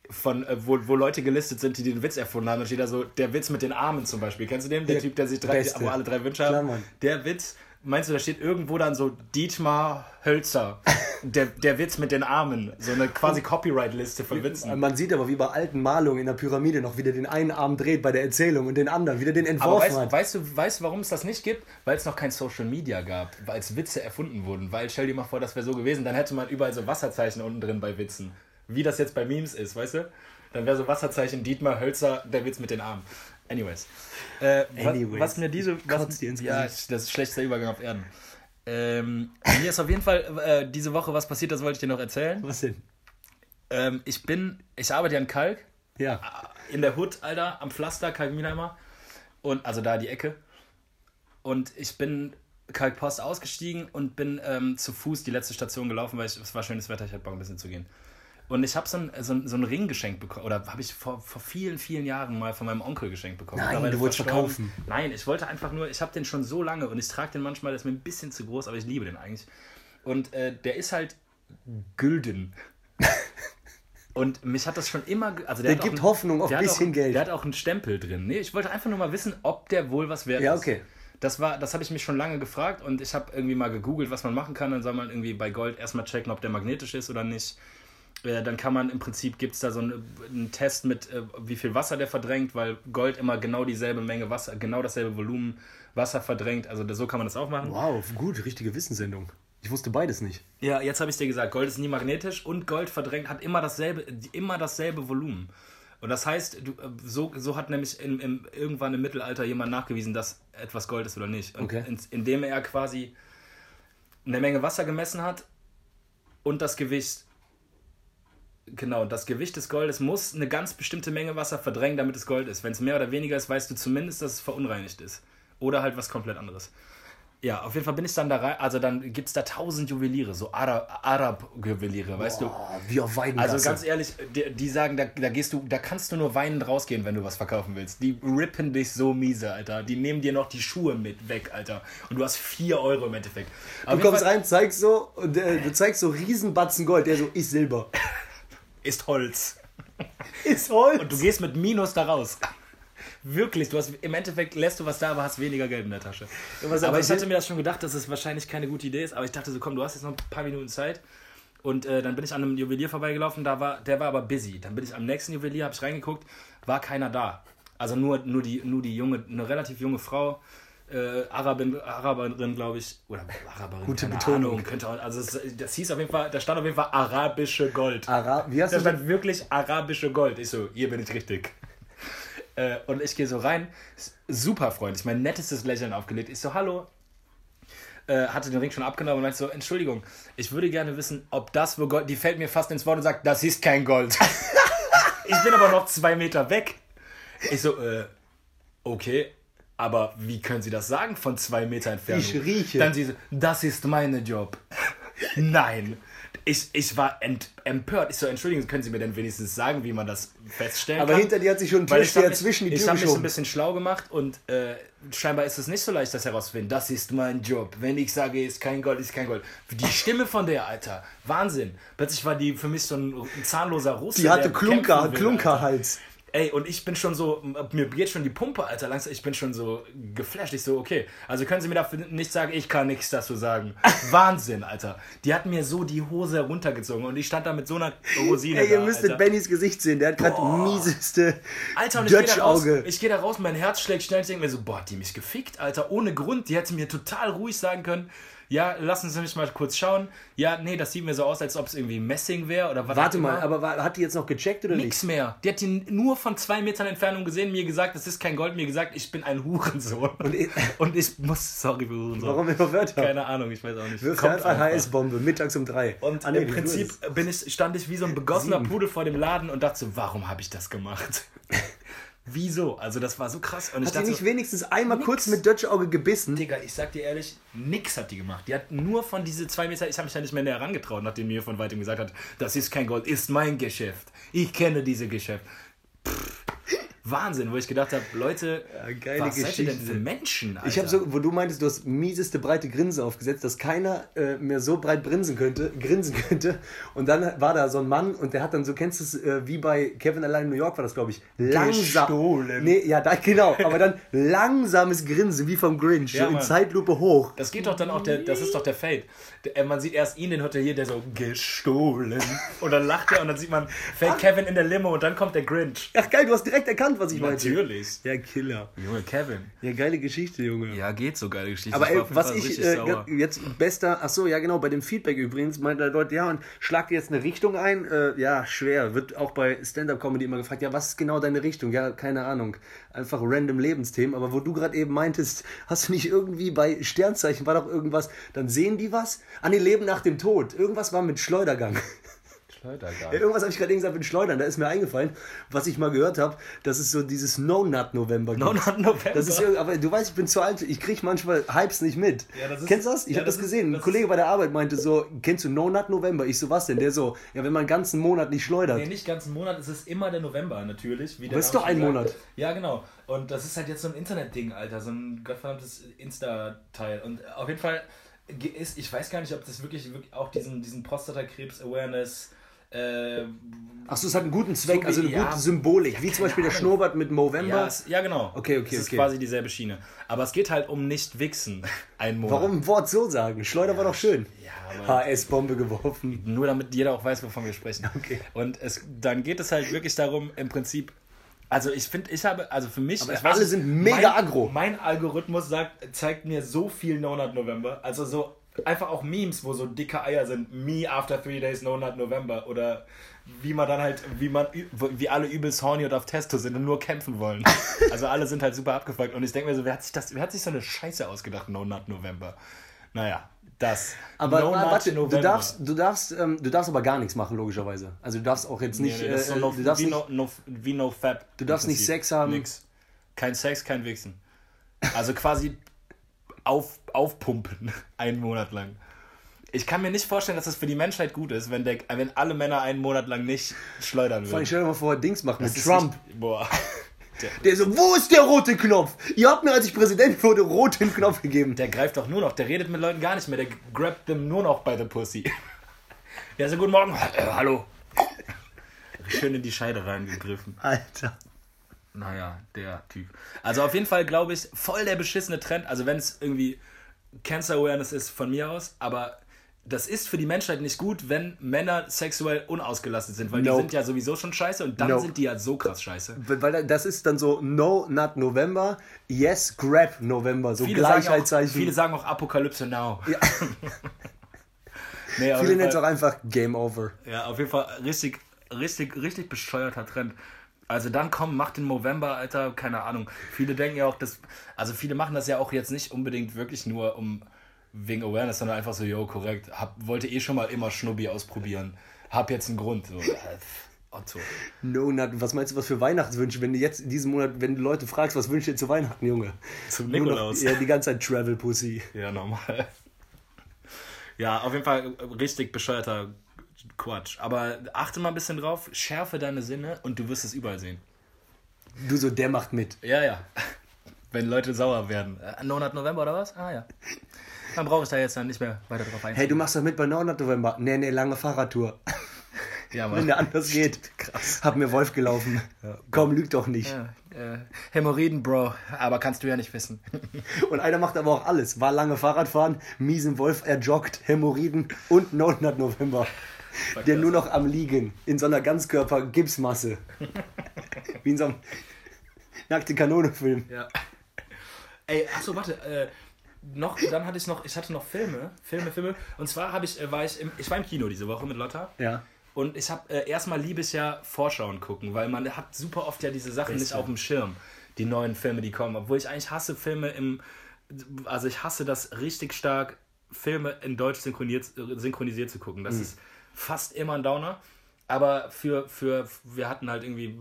von, äh, wo, wo Leute gelistet sind, die den Witz erfunden haben. Da steht da so, der Witz mit den Armen zum Beispiel. Kennst du den? Der Typ, der sich drei, wo alle drei Wünsche haben. Der Witz, meinst du, da steht irgendwo dann so Dietmar Hölzer. der, der Witz mit den Armen. So eine quasi Copyright-Liste von Witzen. Man sieht aber wie bei alten Malungen in der Pyramide noch wieder den einen Arm dreht bei der Erzählung und den anderen wieder den Aber entworfen weißt, hat. weißt du, weißt du, warum es das nicht gibt? Weil es noch kein Social Media gab, weil es Witze erfunden wurden. Weil stell dir mal vor, das wäre so gewesen, dann hätte man überall so Wasserzeichen unten drin bei Witzen. Wie das jetzt bei Memes ist, weißt du? Dann wäre so Wasserzeichen Dietmar Hölzer, der Witz mit den Armen. Anyways. Äh, wa- Anyways. Was mir diese. Was, ins ja, das ist schlechtester Übergang auf Erden. Ähm, mir ist auf jeden Fall äh, diese Woche was passiert, das wollte ich dir noch erzählen. Was denn? Ähm, ich bin, ich arbeite ja in Kalk Ja. in der Hood, Alter, am Pflaster, Kalkmülheimer. Und also da die Ecke. Und ich bin Kalkpost ausgestiegen und bin ähm, zu Fuß die letzte Station gelaufen, weil ich, es war schönes Wetter, ich hatte Bock ein bisschen zu gehen. Und ich habe so, ein, so, ein, so einen Ring geschenkt bekommen, oder habe ich vor, vor vielen, vielen Jahren mal von meinem Onkel geschenkt bekommen. Nein, du wolltest verkaufen. Nein, ich wollte einfach nur, ich habe den schon so lange und ich trage den manchmal, der ist mir ein bisschen zu groß, aber ich liebe den eigentlich. Und äh, der ist halt gülden. Und mich hat das schon immer. Also der, Der gibt ein- Hoffnung auf hat bisschen auch, Geld. Der hat auch einen Stempel drin. Nee, ich wollte einfach nur mal wissen, ob der wohl was wert Ja, ist. okay. Das, war, das habe ich mich schon lange gefragt und ich habe irgendwie mal gegoogelt, was man machen kann. Dann soll man irgendwie bei Gold erstmal checken, ob der magnetisch ist oder nicht. Äh, Dann kann man im Prinzip, gibt es da so einen, einen Test mit, äh, wie viel Wasser der verdrängt, weil Gold immer genau dieselbe Menge Wasser, genau dasselbe Volumen Wasser verdrängt. Also so kann man das auch machen. Wow, gut, richtige Wissenssendung. Ich wusste beides nicht. Ja, jetzt habe ich dir gesagt, Gold ist nie magnetisch und Gold verdrängt hat immer dasselbe, immer dasselbe Volumen. Und das heißt, du, äh, so, so hat nämlich in, im, irgendwann im Mittelalter jemand nachgewiesen, dass etwas Gold ist oder nicht. Okay. in, indem er quasi eine Menge Wasser gemessen hat und das Gewicht. Genau, das Gewicht des Goldes muss eine ganz bestimmte Menge Wasser verdrängen, damit es Gold ist. Wenn es mehr oder weniger ist, weißt du zumindest, dass es verunreinigt ist. Oder halt was komplett anderes. Ja, auf jeden Fall bin ich dann da rein. Also dann gibt es da tausend Juweliere, so Arab- Arab-Juweliere, weißt du? Oh, wie auf Weidengasse. Also ganz ehrlich, die, die sagen, da, da gehst du, da kannst du nur weinend rausgehen, wenn du was verkaufen willst. Die rippen dich so miese, Alter. Die nehmen dir noch die Schuhe mit weg, Alter. Und du hast 4 Euro im Endeffekt. Du kommst rein, zeigst so, und äh, du zeigst so Riesenbatzen Gold, der so, ist Silber. Ist Holz. Ist Holz. Und du gehst mit Minus da raus. Wirklich, du hast im Endeffekt lässt du was da, aber hast weniger Geld in der Tasche. Aber ich hatte mir das schon gedacht, dass es wahrscheinlich keine gute Idee ist. Aber ich dachte so, komm, du hast jetzt noch ein paar Minuten Zeit. Und äh, dann bin ich an einem Juwelier vorbeigelaufen, da war, der war aber busy. Dann bin ich am nächsten Juwelier, habe ich reingeguckt, war keiner da. Also nur, nur, die, nur die junge, eine relativ junge Frau, äh, Arabin, Araberin, glaube ich, oder Araberin, Gute Betonung. Ahnung, könnte auch, also es, das hieß auf jeden Fall, da stand auf jeden Fall arabische Gold. Ara wie hast Da du stand wirklich arabische Gold. Ich so, hier bin ich richtig. Äh, und ich gehe so rein, super freundlich, mein nettestes Lächeln aufgelegt. Ich so, hallo. Äh, hatte den Ring schon abgenommen und meinte so, Entschuldigung, ich würde gerne wissen, ob das wo Gold. Die fällt mir fast ins Wort und sagt, das ist kein Gold. ich bin aber noch zwei Meter weg. Ich so, äh, okay, aber wie können Sie das sagen von zwei Meter Entfernung? Ich rieche. Dann sie so, das ist mein Job. Nein, Ich, ich war ent, empört. Ich so, entschuldigen, können Sie mir denn wenigstens sagen, wie man das feststellen Aber kann? hinter dir hat sich schon ein ich hab mich, zwischen die Ich Tür habe mich so ein bisschen schlau gemacht und äh, scheinbar ist es nicht so leicht, das herauszufinden. Das ist mein Job. Wenn ich sage, ist kein Gold, ist kein Gold. Die Stimme von der, Alter, Wahnsinn. Plötzlich war die für mich so ein, zahnloser Russe. Die hatte der Klunker. Klunkerhals. Ey, und ich bin schon so, mir geht schon die Pumpe, Alter, langsam, ich bin schon so geflasht. Ich so, okay, also können Sie mir dafür nicht sagen, ich kann nichts dazu sagen. Wahnsinn, Alter. Die hat mir so die Hose runtergezogen und ich stand da mit so einer Rosine Ey, ihr da, müsstet Alter. Bennys Gesicht sehen. Der hat gerade mieseste Alter, und ich gehe da, raus, ich geh da raus, mein Herz schlägt schnell. Ich denke mir so, boah, hat die mich gefickt, Alter, ohne Grund. Die hätte mir total ruhig sagen können, ja, lassen Sie mich mal kurz schauen. Ja, nee, das sieht mir so aus, als ob es irgendwie Messing wäre oder was Warte mal, aber war, hat die jetzt noch gecheckt oder Nix mehr. Die hat ihn nur von zwei Metern Entfernung gesehen, mir gesagt, das ist kein Gold, mir gesagt, ich bin ein Hurensohn. Und ich- ich, muss, sorry für Hurensohn. Warum immer Wörter? Keine Ahnung, ich weiß auch nicht. Wirf Kommt einfach einfach. HS-Bombe, mittags um drei. Und nee, im Prinzip bin ich, stand ich wie so ein begossener. Pudel vor dem Laden und dachte so, warum habe ich das gemacht? Wieso? Also das war so krass. Und ich Hat die dachte nicht so, wenigstens einmal nix. kurz mit Dutch-Auge gebissen? Digga, ich sag dir ehrlich, nix hat die gemacht. Die hat nur von diese zwei Meter, ich habe mich ja nicht mehr näher herangetraut, nachdem mir von weitem gesagt hat, das ist kein Gold, ist mein Geschäft. Ich kenne diese Geschäft. Pff, Wahnsinn, wo ich gedacht habe, Leute, Ja, geile was seid ihr denn Geschichte. für Menschen, Alter? Ich habe so, wo du meintest, du hast mieseste breite Grinse aufgesetzt, dass keiner äh, mehr so breit grinsen könnte, grinsen könnte. Und dann war da so ein Mann und der hat dann so, kennst du es, äh, wie bei Kevin allein in New York war das, glaube ich, langsam. Gestohlen. Nee, ja, da, genau, aber dann langsames Grinsen, wie vom Grinch, Ja, so in. Zeitlupe hoch. Das geht doch dann auch, der, das ist doch der Fade. Der, äh, man sieht erst ihn, den Hotelier, der so gestohlen. Und dann lacht er und dann sieht man Fake Kevin in der Limo und dann kommt der Grinch. Ach geil, du hast direkt erkannt, was ich meinte. Natürlich. Ja, Killer. Junge, Kevin. Ja, geile Geschichte, Junge. Ja, geht so geile Geschichte. Aber ey, was ich äh, jetzt bester, ach so, ja genau, bei dem Feedback übrigens, meinte Leute, ja, und schlagt ihr jetzt eine Richtung ein? Äh, ja, schwer. Wird auch bei Stand-Up-Comedy immer gefragt, ja, was ist genau deine Richtung? Ja, keine Ahnung. Einfach random Lebensthemen. Aber wo du gerade eben meintest, hast du nicht irgendwie bei Sternzeichen, war doch irgendwas, dann sehen die was? An die Leben nach dem Tod. Irgendwas war mit Schleudergang. Ja, irgendwas habe ich gerade gesagt mit Schleudern. Da ist mir eingefallen, was ich mal gehört habe, dass es so dieses No-Nut-November gibt. No Nut November. Das ist aber du weißt, ich bin zu alt, ich kriege manchmal Hypes nicht mit. Ja, das ist- kennst du das? Ich ja, habe das das ist- gesehen. Ein das Kollege bei der Arbeit meinte so, kennst du No Nut November? Ich so, was denn? Der so, ja, wenn man einen ganzen Monat nicht schleudert. Nee, nicht ganzen Monat, es ist immer der November natürlich. Wie Aber ist doch ein. Monat. Ja, genau. Und das ist halt jetzt so ein Internetding, Alter, so ein gottverdammtes Insta-Teil. Und auf jeden Fall ist, ich weiß gar nicht, ob das wirklich, wirklich auch diesen, diesen Prostatakrebs-Awareness. Äh, Ach so, es hat einen guten Zweck, So also eine ja. gute Symbolik. Wie zum Beispiel der Ahnung. Schnurrbart mit Movember. ja, ja, genau. Okay, okay, ist okay. quasi dieselbe Schiene. Aber es geht halt um nicht wichsen. Ein Monat. Warum ein Wort so sagen? Schleuder war doch schön. Ja, HS-Bombe geworfen. Nur damit jeder auch weiß, wovon wir sprechen. Okay. Und es, dann geht es halt wirklich darum, im Prinzip. Also ich finde, ich habe, also für mich, Aber ich alle nicht, sind mega mein, aggro. Mein Algorithmus sagt, zeigt mir so viel No Nut November. Also so einfach auch Memes, wo so dicke Eier sind. Me after three days No Nut November. Oder wie man dann halt, wie man, wie alle übelst horny und auf Testo sind und nur kämpfen wollen. Also alle sind halt super abgefuckt. Und ich denke mir so, wer hat sich das, wer hat sich so eine Scheiße ausgedacht, No Nut November? Naja, das. Aber no warte, du darfst, du, darfst, ähm, du darfst aber gar nichts machen, logischerweise. Also du darfst auch jetzt nicht. Nee, nee, äh, no, du darfst wie, nicht no, wie no Fab. Du darfst nicht. Sex haben. Nix. Kein Sex, kein Wichsen. Also quasi auf, aufpumpen, einen Monat lang. Ich kann mir nicht vorstellen, dass das für die Menschheit gut ist, wenn, der, wenn alle Männer einen Monat lang nicht schleudern Vor allem würden. stell dir mal vor, Dings macht mit Das Trump. Nicht, boah. Der so, wo ist der rote Knopf? Ihr habt mir, als ich Präsident wurde, roten Knopf gegeben. Der greift doch nur noch, der redet mit Leuten gar nicht mehr, der grabt them nur noch bei the pussy. Ja, so guten Morgen. Äh, hallo. Schön in die Scheide reingegriffen. Alter. Naja, der Typ. Also auf jeden Fall glaube ich, voll der beschissene Trend. Also wenn es irgendwie Cancer Awareness ist von mir aus, aber das ist für die Menschheit nicht gut, wenn Männer sexuell unausgelastet sind, weil Nope. die sind ja sowieso schon scheiße und dann Nope. sind die ja so krass scheiße. Weil das ist dann so No Not November, Yes Grab November, so Viele sagen, auch, Gleichheitszeichen. viele sagen auch Apokalypse Now. Ja. nee, Viele nennen es auch einfach Game Over. Ja, auf jeden Fall richtig, richtig, richtig bescheuerter Trend. Also dann komm, mach den November, Alter, keine Ahnung. Viele denken ja auch, dass, also viele machen das ja auch jetzt nicht unbedingt wirklich nur um wegen Awareness, sondern einfach so, yo, korrekt, hab, wollte eh schon mal immer Schnubbi ausprobieren. Hab jetzt einen Grund. So, äh, Otto. No Not, was meinst du, was für Weihnachtswünsche, wenn du jetzt in diesem Monat, wenn du Leute fragst, was wünschst du dir zu Weihnachten, Junge? Zum Nur noch- Nikolaus. Ja, die ganze Zeit Travel Pussy. Ja, normal. Ja, auf jeden Fall richtig bescheuerter Quatsch. Aber achte mal ein bisschen drauf, schärfe deine Sinne und du wirst es überall sehen. Du so, der macht mit. Ja, ja. Wenn Leute sauer werden. Äh, 900 November oder was? Ah ja. Dann brauche ich da jetzt dann nicht mehr weiter drauf eingehen. Hey, du machst doch mit bei 900 November. Nee, nee, lange Fahrradtour. ja, Wenn der anders geht. Krass. Hab mir Wolf gelaufen. Komm, lüg doch nicht. Ja, äh, Hämorrhoiden, Bro. Aber kannst du ja nicht wissen. Und einer macht aber auch alles. War lange Fahrradfahren, miesen Wolf, er joggt, Hämorrhoiden und 900 November. Der nur noch am Liegen, in so einer Ganzkörper-Gipsmasse. Wie in so einem nackte Kanone-Film. Ja. Ey, achso, warte. Äh, noch, dann hatte ich noch, ich hatte noch Filme, Filme, Filme. Und zwar habe ich, äh, war ich im, ich war im Kino diese Woche mit Lotta. Ja. Und ich habe äh, erstmal liebe ich ja Vorschauen gucken, weil man hat super oft ja diese Sachen nicht auf dem Schirm, die neuen Filme, die kommen. Obwohl ich eigentlich hasse Filme im, also ich hasse das richtig stark, Filme in Deutsch synchronisiert, synchronisiert zu gucken. Das ist fast immer ein Downer. Aber für, für, wir hatten halt irgendwie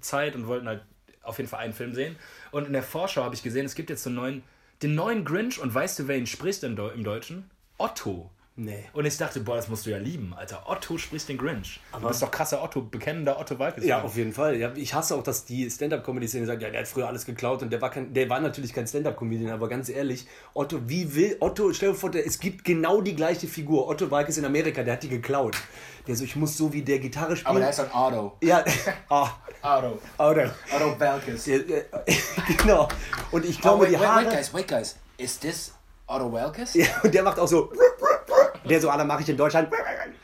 Zeit und wollten halt auf jeden Fall einen Film sehen. Und in der Vorschau habe ich gesehen, es gibt jetzt so einen neuen, den neuen Grinch und weißt du, wer ihn spricht im, Deu- im Deutschen? Otto. Nee. Und ich dachte, boah, das musst du ja lieben, Alter. Otto spricht den Grinch. du bist doch krasser Otto, bekennender Otto Walkes. Ja, auf jeden Fall. Ja, ich hasse auch, dass die Stand-Up-Comedy-Szene sagt, ja, der hat früher alles geklaut und der war, kein, der war natürlich kein Stand-Up-Comedian, aber ganz ehrlich, Otto, wie will, Otto, stell dir vor, der, es gibt genau die gleiche Figur. Otto Walkes in Amerika, der hat die geklaut. Der so, ich muss so wie der Gitarre spielen. Aber der ist ein Otto. ja, ah, Otto. Otto. Otto Walkes. Ja, genau. Und ich glaube, die Haare... guys, wait, guys. Is this Otto Walkes? Ja, und der macht auch so. Der so, ah, dann mache ich in Deutschland.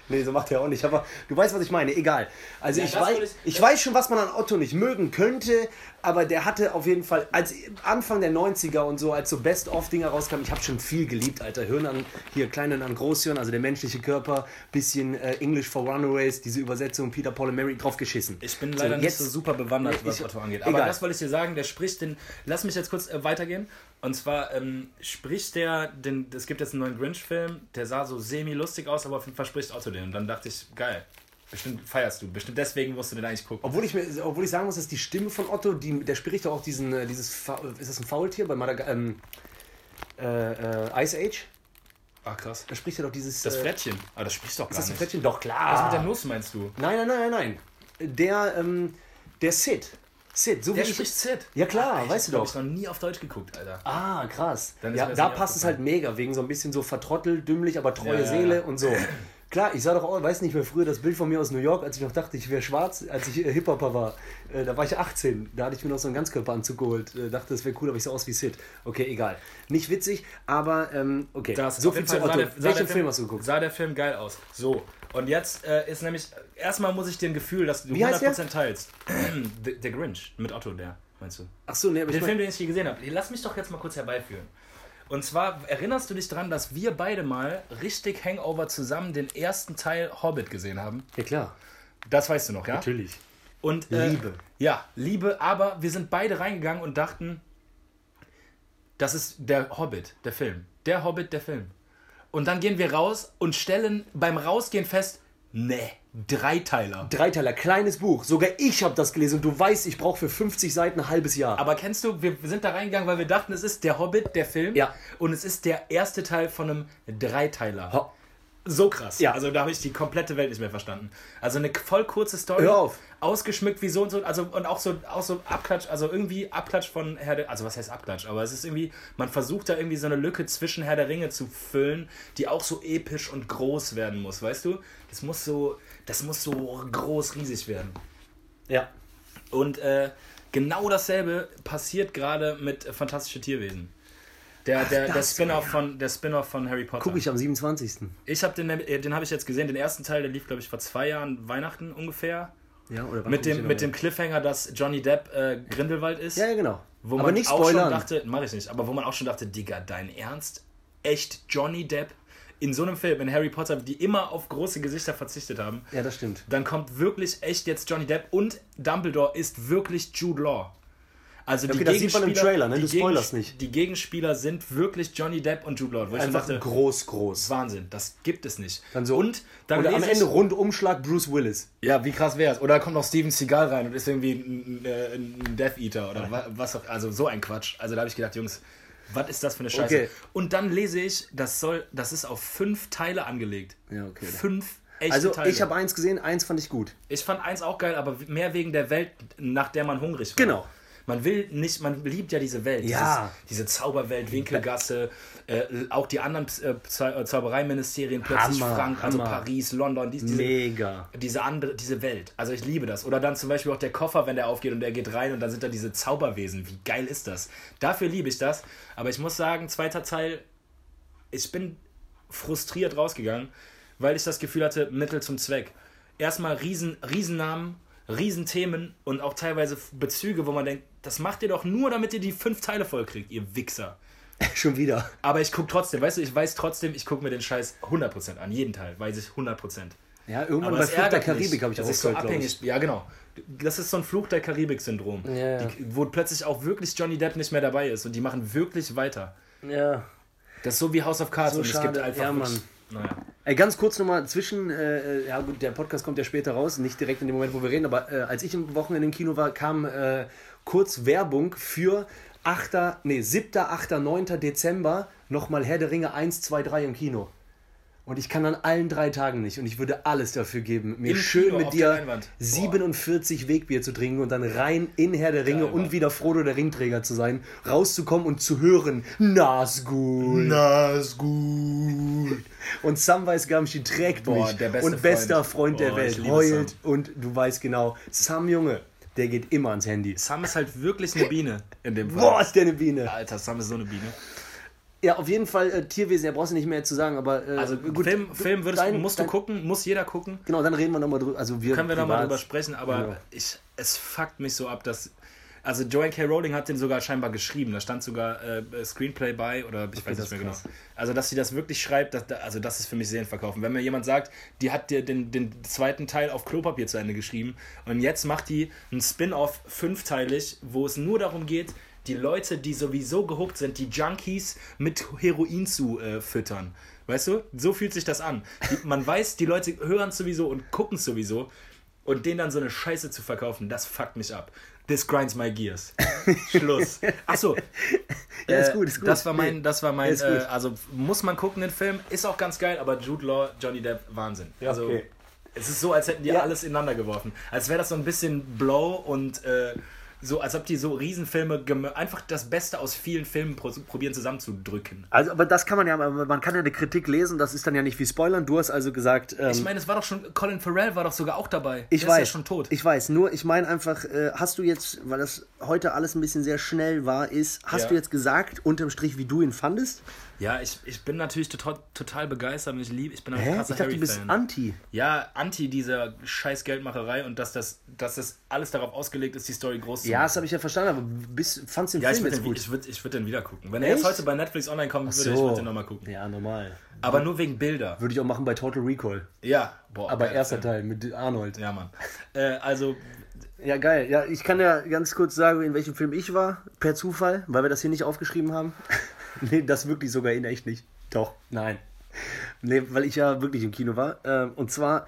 Nee, so macht er auch nicht. Aber du weißt, was ich meine. Egal. Also Ja, ich, weiß, ich- ich weiß schon, was man an Otto nicht mögen könnte. Aber der hatte auf jeden Fall, als Anfang der 90er und so, als so Best-of-Dinger rauskamen, ich habe schon viel geliebt, Alter. Hirn an, hier Kleinen an Großhirn, also der menschliche Körper, bisschen äh, English for Runaways, diese Übersetzung, Peter, Paul und Mary, drauf geschissen. Ich bin leider nicht so super bewandert, was ich- Otto angeht. egal. Aber das wollte ich dir sagen, der spricht den. Lass mich jetzt kurz äh, weitergehen. Und zwar ähm, spricht der, den, es gibt jetzt einen neuen Grinch-Film, der sah so semi-lustig aus, aber auf jeden Fall spricht Otto den. Und dann dachte ich, geil. Bestimmt feierst du. Bestimmt deswegen musst du den eigentlich gucken. Obwohl ich, mir, obwohl ich sagen muss, dass die Stimme von Otto, die, der spricht doch auch diesen, äh, dieses, Fa- ist das ein Faultier bei Madaga ähm, äh, äh, Ice Age? Ach krass. Da spricht er doch dieses. Das äh, Frettchen. Aber das spricht doch Ist gar das ein nicht. Frettchen? Doch, klar. Was mit der Nuss meinst du? Nein, nein, nein, nein, nein. Der, ähm, der Sid. Sid, so Der wie spricht Sid. Ja, klar, Ach, ich weißt du doch. Ich noch nie auf Deutsch geguckt, Alter. Ah, krass. Ja, da passt es halt mega, wegen so ein bisschen so vertrottelt, dümmlich, aber treue Ja, Seele und so. Klar, ich sah doch auch, weiß nicht mehr früher, das Bild von mir aus New York, als ich noch dachte, ich wäre schwarz, als ich äh, Hip-Hopper war. Äh, da war ich 18. Da hatte ich mir noch so einen Ganzkörperanzug geholt. Äh, dachte, das wäre cool, aber ich sah aus wie Sid. Okay, egal. Nicht witzig, aber ähm, okay. Das so viel zu Otto. der- Welchen der Film hast du geguckt? Sah der Film geil aus. So, und jetzt äh, ist nämlich, erstmal muss ich dir ein Gefühl, dass du Wie heißt 100% teilst. der, der Grinch mit Otto, der, meinst du? Ach so, nee, aber ich Den mein, Film, den ich hier gesehen habe. Lass mich doch jetzt mal kurz herbeiführen. Und zwar erinnerst du dich dran, dass wir beide mal richtig Hangover zusammen den ersten Teil Hobbit gesehen haben? Ja, klar. Das weißt du noch, ja? Natürlich. Und, äh, Liebe. Ja, Liebe, aber wir sind beide reingegangen und dachten, das ist der Hobbit, der Film. Der Hobbit, der Film. Und dann gehen wir raus und stellen beim Rausgehen fest, nee, Dreiteiler. Dreiteiler, kleines Buch. Sogar ich habe das gelesen und du weißt, ich brauche für 50 Seiten ein halbes Jahr. Aber kennst du, wir sind da reingegangen, weil wir dachten, es ist der Hobbit, der Film. Ja. Und es ist der erste Teil von einem Dreiteiler. Ho- So krass. Ja. Also da habe ich die komplette Welt nicht mehr verstanden. Also eine voll kurze Story. Hör auf. Ausgeschmückt wie so und so. Also und auch so, auch so Abklatsch, also irgendwie Abklatsch von Herr der Also was heißt Abklatsch? Aber es ist irgendwie, man versucht da irgendwie so eine Lücke zwischen Herr der Ringe zu füllen, die auch so episch und groß werden muss, weißt du? Das muss so, das muss so groß, riesig werden. ja. Und äh, genau dasselbe passiert gerade mit Fantastische Tierwesen. Der, der, der Spin-off von, der Spin-off von Harry Potter. Guck ich am 27. Ich habe den, äh, den habe ich jetzt gesehen, den ersten Teil, der lief, glaube ich, vor zwei Jahren, Weihnachten ungefähr. Ja, oder Mit dem, mit dem Cliffhanger, dass Johnny Depp äh, Grindelwald ist. Ja, ja, genau. Wo aber man nicht auch schon spoilern. dachte, mache ich nicht, aber wo man auch schon dachte, Digga, dein Ernst? Echt Johnny Depp in so einem Film, in Harry Potter, die immer auf große Gesichter verzichtet haben. ja, das stimmt. Dann kommt wirklich echt jetzt Johnny Depp und Dumbledore ist wirklich Jude Law. Also die okay, das sieht man im Gegenspieler- Trailer, ne? die Du spoilerst nicht. Die Gegenspieler sind wirklich Johnny Depp und Jude Law. Wo Einfach dachte, groß, groß. Wahnsinn, das gibt es nicht. Dann so. Und dann Oder am Ende Rundumschlag Bruce Willis. ja, wie krass wäre es? Oder kommt noch Steven Seagal rein und ist irgendwie ein, ein, ein Death Eater oder wa- was auch. Also so ein Quatsch. Also da habe ich gedacht, Jungs, Was ist das für eine Scheiße? Okay. Und dann lese ich, das soll, das ist auf fünf Teile angelegt. Ja, okay. Fünf echte Also Teile. ich habe eins gesehen, eins fand ich gut. Ich fand eins auch geil, aber mehr wegen der Welt, nach der man hungrig war. Genau. Man will nicht, man liebt ja diese Welt. Ja. Dieses, diese Zauberwelt, Winkelgasse, äh, auch die anderen äh, äh, Zaubereiministerien, plötzlich Hammer, Frank, also Hammer. Paris, London, dies, diese, Mega. diese andere, diese Welt. Also ich liebe das. Oder dann zum Beispiel auch der Koffer, wenn der aufgeht und er geht rein und dann sind da diese Zauberwesen. Wie geil ist das? Dafür liebe ich das. Aber ich muss sagen, zweiter Teil, ich bin frustriert rausgegangen, weil ich das Gefühl hatte, Mittel zum Zweck. Erstmal riesen, Riesennamen, Riesenthemen und auch teilweise Bezüge, wo man denkt, das macht ihr doch nur, damit ihr die fünf Teile vollkriegt, ihr Wichser. Schon wieder. Aber ich gucke trotzdem, weißt du, ich weiß trotzdem, ich gucke mir den Scheiß 100% an, jeden Teil, weiß ich 100%. Ja, irgendwann Aber bei Fluch der Karibik habe ich das auch ist so abhängig. Ja, genau. Das ist so ein Fluch der Karibik-Syndrom. Ja, Wo plötzlich auch wirklich Johnny Depp nicht mehr dabei ist und die machen wirklich weiter. Ja. Das ist so wie House of Cards So und es gibt einfach. Ja, Mann. Naja. Ey, ganz kurz nochmal zwischen, äh, ja gut, der Podcast kommt ja später raus, nicht direkt in dem Moment, wo wir reden, aber äh, als ich im Wochenende im Kino war, kam äh, kurz Werbung für 8., nee, 7., 8., 9. Dezember nochmal Herr der Ringe 1, 2, 3 im Kino. Und ich kann an allen drei Tagen nicht und ich würde alles dafür geben, mir Im schön Kino, mit dir der Leinwand. Boah. 47 Wegbier zu trinken und dann rein in Herr der Ringe Geil, und wieder Frodo der Ringträger zu sein, rauszukommen und zu hören, Nazgul. Nazgul. Und Samwise Gamgee trägt Boah, mich der und bester Freund. Freund, der Boah, Welt heult und du weißt genau, Sam Junge, der geht immer ans Handy. Sam ist halt wirklich eine Biene in dem Fall. Boah, ist der eine Biene. Alter, Sam ist so eine Biene. Ja, auf jeden Fall äh, Tierwesen, da brauchst du nicht mehr zu sagen, aber äh, Also Film, Film würdest, dein- musst dein- du gucken, muss jeder gucken. Genau, dann reden wir nochmal drüber. Also wir Können wir nochmal drüber sprechen, aber Ja. ich, es fuckt mich so ab, dass. Also Joanne K. Rowling hat den sogar scheinbar geschrieben. Da stand sogar äh, Screenplay bei oder ich weiß das nicht mehr genau. Also dass sie das wirklich schreibt, das, also das ist für mich Serien verkaufen. Wenn mir jemand sagt, die hat dir den, den zweiten Teil auf Klopapier zu Ende geschrieben und jetzt macht die ein Spin-off fünfteilig, wo es nur darum geht, die Leute, die sowieso gehuckt sind, die Junkies mit Heroin zu äh, füttern. Weißt du? So fühlt sich das an. Man weiß, die Leute hören es sowieso und gucken es sowieso. Und denen dann so eine Scheiße zu verkaufen, das fuckt mich ab. This grinds my gears. Schluss. Achso. Ja, ist gut, ist gut. Das war mein, das war mein, Ist gut. äh, also muss man gucken, den Film. Ist auch ganz geil, aber Jude Law, Johnny Depp, Wahnsinn. also, okay. es ist so, als hätten die Ja. alles ineinander geworfen. Als wäre das so ein bisschen Blow und äh, so, als ob die so Riesenfilme, einfach das Beste aus vielen Filmen pro probieren zusammenzudrücken. Also, aber das kann man ja, man kann ja eine Kritik lesen, das ist dann ja nicht wie Spoilern. Du hast also gesagt, ähm, Ich meine, es war doch schon, Colin Farrell war doch sogar auch dabei. Ich Der weiß. ist ja schon tot. Ich weiß. Nur, ich meine einfach, äh, hast du jetzt, weil das heute alles ein bisschen sehr schnell war, ist, hast Ja. du jetzt gesagt, unterm Strich, wie du ihn fandest? Ja, ich, ich bin natürlich total, total begeistert und ich liebe, ich bin ein krasser Ich dachte, du bist anti. Ja, anti dieser scheiß Geldmacherei und dass das, dass das alles darauf ausgelegt ist, die Story groß zu Ja, machen. das habe ich ja verstanden, aber bist, fandst du den Ja, ich Film würde jetzt den, gut? ich würd, ich würd den wieder gucken. Wenn er Echt? jetzt heute bei Netflix online kommt, würde ich würd den nochmal gucken. Ja, normal. Aber nur wegen Bilder. Würde ich auch machen bei Total Recall. Ja, boah. Aber geil, erster. Teil mit Arnold. Ja, Mann. Äh, also, Ja, geil. Ja, ich kann ja ganz kurz sagen, in welchem Film ich war, per Zufall, weil wir das hier nicht aufgeschrieben haben. nee, das wirklich sogar in echt nicht. Doch, nein. Nee, weil ich ja wirklich im Kino war. Ähm, und zwar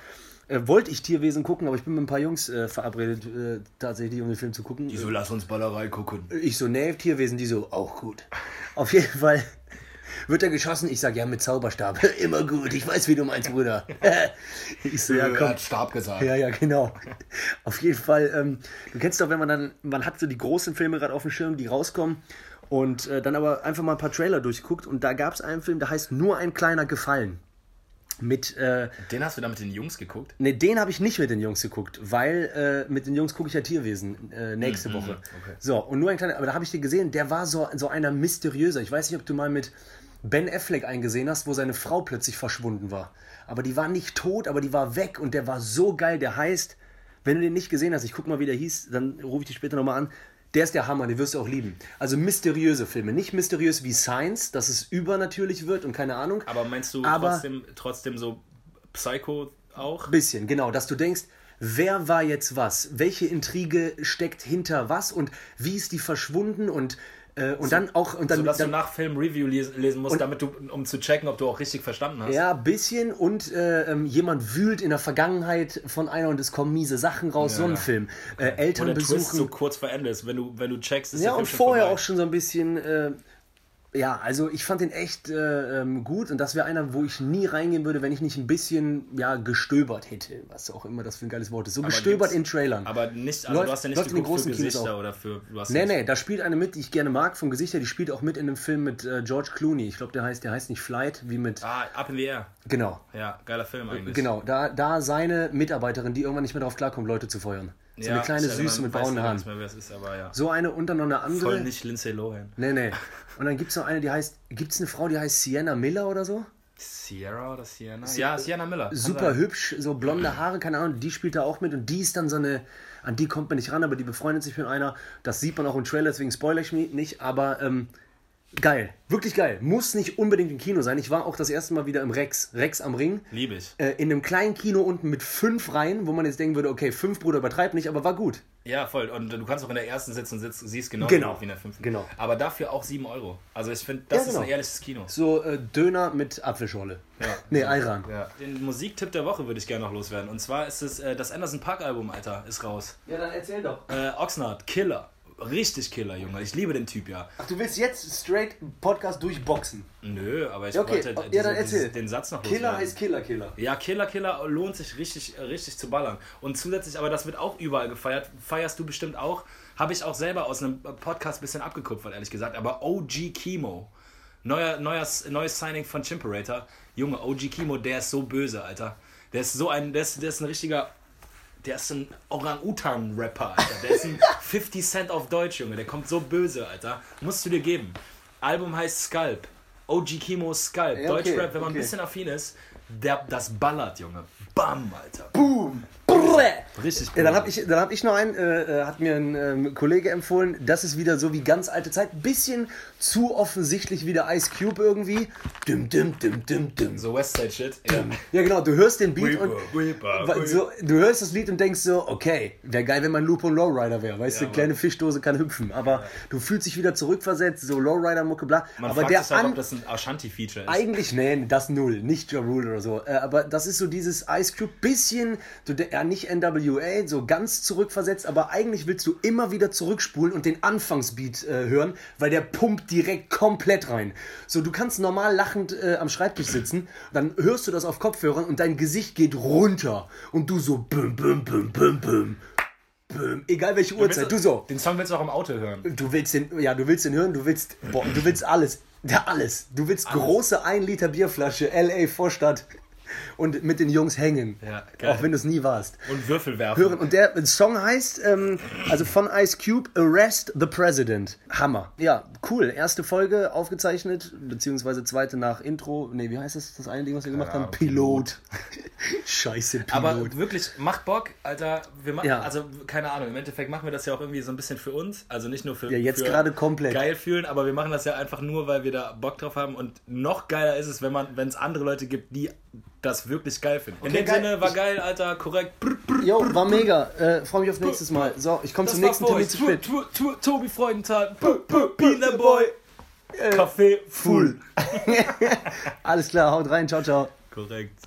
äh, wollte ich Tierwesen gucken, aber ich bin mit ein paar Jungs äh, verabredet, äh, tatsächlich, um den Film zu gucken. wieso lass uns Ballerei gucken? Ich so, nee, Tierwesen, die so, auch gut. Auf jeden Fall wird er geschossen. Ich sag, ja, mit Zauberstab. Immer gut, ich weiß, wie du meinst, Bruder. ich so, ja, komm. Stab gesagt. Ja, ja, genau. Auf jeden Fall, ähm, du kennst doch, wenn man dann, man hat so die großen Filme gerade auf dem Schirm, die rauskommen und äh, dann aber einfach mal ein paar Trailer durchguckt und da gab es einen Film, der heißt Nur ein kleiner Gefallen. Mit, äh, Den hast du da mit den Jungs geguckt? ne, den habe ich nicht mit den Jungs geguckt, weil äh, mit den Jungs gucke ich ja Tierwesen äh, nächste Woche. okay. So, und nur ein kleiner, aber da habe ich dir gesehen, der war so, so einer mysteriöser. Ich weiß nicht, ob du mal mit Ben Affleck eingesehen hast, wo seine Frau plötzlich verschwunden war. Aber die war nicht tot, aber die war weg und der war so geil. Der heißt, wenn du den nicht gesehen hast, ich guck mal, wie der hieß, dann rufe ich dich später nochmal an. Der ist der Hammer, den wirst du auch lieben. Also mysteriöse Filme. Nicht mysteriös wie Science, dass es übernatürlich wird und keine Ahnung. Aber meinst du Aber- trotzdem, trotzdem so Psycho auch? Bisschen, genau, dass du denkst, wer war jetzt was? Welche Intrige steckt hinter was und wie ist die verschwunden und, äh, und dann auch und dann, So dass dann du nach Film Review lesen, musst, damit du, um zu checken, ob du auch richtig verstanden hast. ja, bisschen und äh, ähm, jemand wühlt in der Vergangenheit von einer und es kommen miese Sachen raus, so ein ja. Film. Äh, Eltern der Twist besuchen. so kurz vor Ende ist, wenn du, wenn du checkst, ist ja, der und vorher vorbei. auch schon so ein bisschen. Äh, Ja, also ich fand den echt äh, ähm, gut und das wäre einer, wo ich nie reingehen würde, wenn ich nicht ein bisschen ja, gestöbert hätte. Was auch immer das für ein geiles Wort ist. So gestöbert gibt's- in Trailern. Aber nicht, also Läuft- du hast ja nicht für großen Kinos Gesichter auch. oder für. Du hast Nee, nee, da spielt eine mit, die ich gerne mag vom Gesicht her. Die spielt auch mit in einem Film mit äh, George Clooney. Ich glaube, der heißt, der heißt nicht Flight, wie mit. Ah, Up in the Air. Genau. Ja, geiler Film eigentlich. Genau, da, da seine Mitarbeiterin, die irgendwann nicht mehr drauf klarkommt, Leute zu feuern. So Ja, eine kleine erinnere- Süße mit braunen Haaren. nicht mehr, wer es ist, aber ja. So eine und dann noch eine andere. Voll nicht Lindsay Lohan. Nee, nee. Und dann gibt es noch eine, die heißt. Gibt es eine Frau, die heißt Sienna Miller oder so? Sierra oder Sienna? Ja, Sienna Miller. kann Super sein. hübsch, so blonde Haare, keine Ahnung, die spielt da auch mit und die ist dann so eine, an die kommt man nicht ran, aber die befreundet sich mit einer. Das sieht man auch im Trailer, deswegen spoilere ich mich nicht, aber ähm, geil, wirklich geil. Muss nicht unbedingt im Kino sein. Ich war auch das erste Mal wieder im Rex, Rex am Ring. Liebe ich. Äh, in einem kleinen Kino unten mit fünf Reihen, wo man jetzt denken würde, okay, fünf Bruder übertreibt nicht, aber war gut. Ja, voll. Und du kannst auch in der ersten sitzen und sitzt, siehst genau, Genau. wie in der fünften. Genau. Aber dafür auch 7 Euro. Also ich finde, das Ja, genau. ist ein ehrliches Kino. So äh, Döner mit Apfelschorle. Ja. Nee, Ayran. Ja. Den Musiktipp der Woche würde ich gerne noch loswerden. Und zwar ist es äh, das Anderson Park Album, Alter, ist raus. Ja, dann erzähl doch. Äh, Oxnard, Killer. Richtig Killer, Junge. Ich liebe den Typ, ja. Ach, du willst jetzt straight Podcast durchboxen. Nö, aber ich Ja, okay. wollte Ja, diese- dann erzähl. den Satz noch Killer loswerden. heißt Killer, Killer. Ja, Killer Killer lohnt sich richtig, äh, richtig zu ballern. Und zusätzlich, aber das wird auch überall gefeiert, feierst du bestimmt auch. Habe ich auch selber aus einem Podcast ein bisschen abgekupfert, ehrlich gesagt. Aber OG Chemo, neuer, neues, neues Signing von Chimperator. Junge, OG Chemo, der ist so böse, Alter. Der ist so ein, der ist, der ist ein richtiger, der ist ein Orang-Utan-Rapper, Alter. Der ist ein 50 Cent auf Deutsch, Junge. Der kommt so böse, Alter. Musst du dir geben. Album heißt Scalp. OG Chemo Scalp. Ja, okay, Deutschrap, wenn man okay. ein bisschen affin ist, der, das ballert, Junge. Bam, Alter. Boom. Richtig Ja, dann habe ich, dann hab ich noch einen, äh, äh, hat mir ein ähm, Kollege empfohlen, das ist wieder so wie ganz alte Zeit. Bisschen zu offensichtlich wie der Ice Cube irgendwie. Dim, dim, dim, dim, dim. So Westside Shit. Ja. Ja, genau, du hörst den Beat und Weeper, so, du hörst das Lied und denkst so, okay, wäre geil, wenn man Lupo und Lowrider wäre. Weißt du, Mann. kleine Fischdose kann hüpfen. Aber du fühlst dich wieder zurückversetzt, so Lowrider-Mucke, bla. Man aber fragt der sich halt, an, ob das ein Ashanti-Feature ist. Eigentlich, nee, das null, nicht Ja Rule oder so. Äh, aber das ist so dieses Ice Cube, bisschen, du, ja, nicht NWA, so ganz zurückversetzt, aber eigentlich willst du immer wieder zurückspulen und den Anfangsbeat äh, hören, weil der pumpt direkt komplett rein. So, du kannst normal lachend äh, am Schreibtisch sitzen, dann hörst du das auf Kopfhörern und dein Gesicht geht runter und du so büm, büm, büm, büm, büm. Büm. Egal welche Uhrzeit, du so. Den Song willst du auch im Auto hören. Du willst den, ja, du willst den hören, du willst, boah, du willst alles. Ja, alles. Du willst große 1 Liter Bierflasche, LA Vorstadt und mit den Jungs hängen. Ja, auch wenn du es nie warst. Und Würfel werfen. Hören. Und der Song heißt, ähm, also von Ice Cube, Arrest the President. Hammer. Ja, cool. Erste Folge aufgezeichnet, beziehungsweise zweite nach Intro. Nee, wie heißt das, das eine Ding, was wir gemacht haben? Ahnung, Pilot. Scheiße, Pilot. Aber wirklich, macht Bock, Alter. Wir machen, Ja. also keine Ahnung, im Endeffekt machen wir das ja auch irgendwie so ein bisschen für uns. Also nicht nur für. Ja, jetzt gerade komplett. Geil fühlen, aber wir machen das ja einfach nur, weil wir da Bock drauf haben. Und noch geiler ist es, wenn man, wenn es andere Leute gibt, die das wirklich geil finden. In Okay, dem geil. Sinne war geil, Alter, korrekt. Brr, brr. Jo, war mega. Äh, Freue mich auf nächstes Mal. So, ich komme zum nächsten Termin zu spät. Tobi Freudenthal. Boy. Kaffee full. Alles klar, haut rein, ciao, ciao. Korrekt.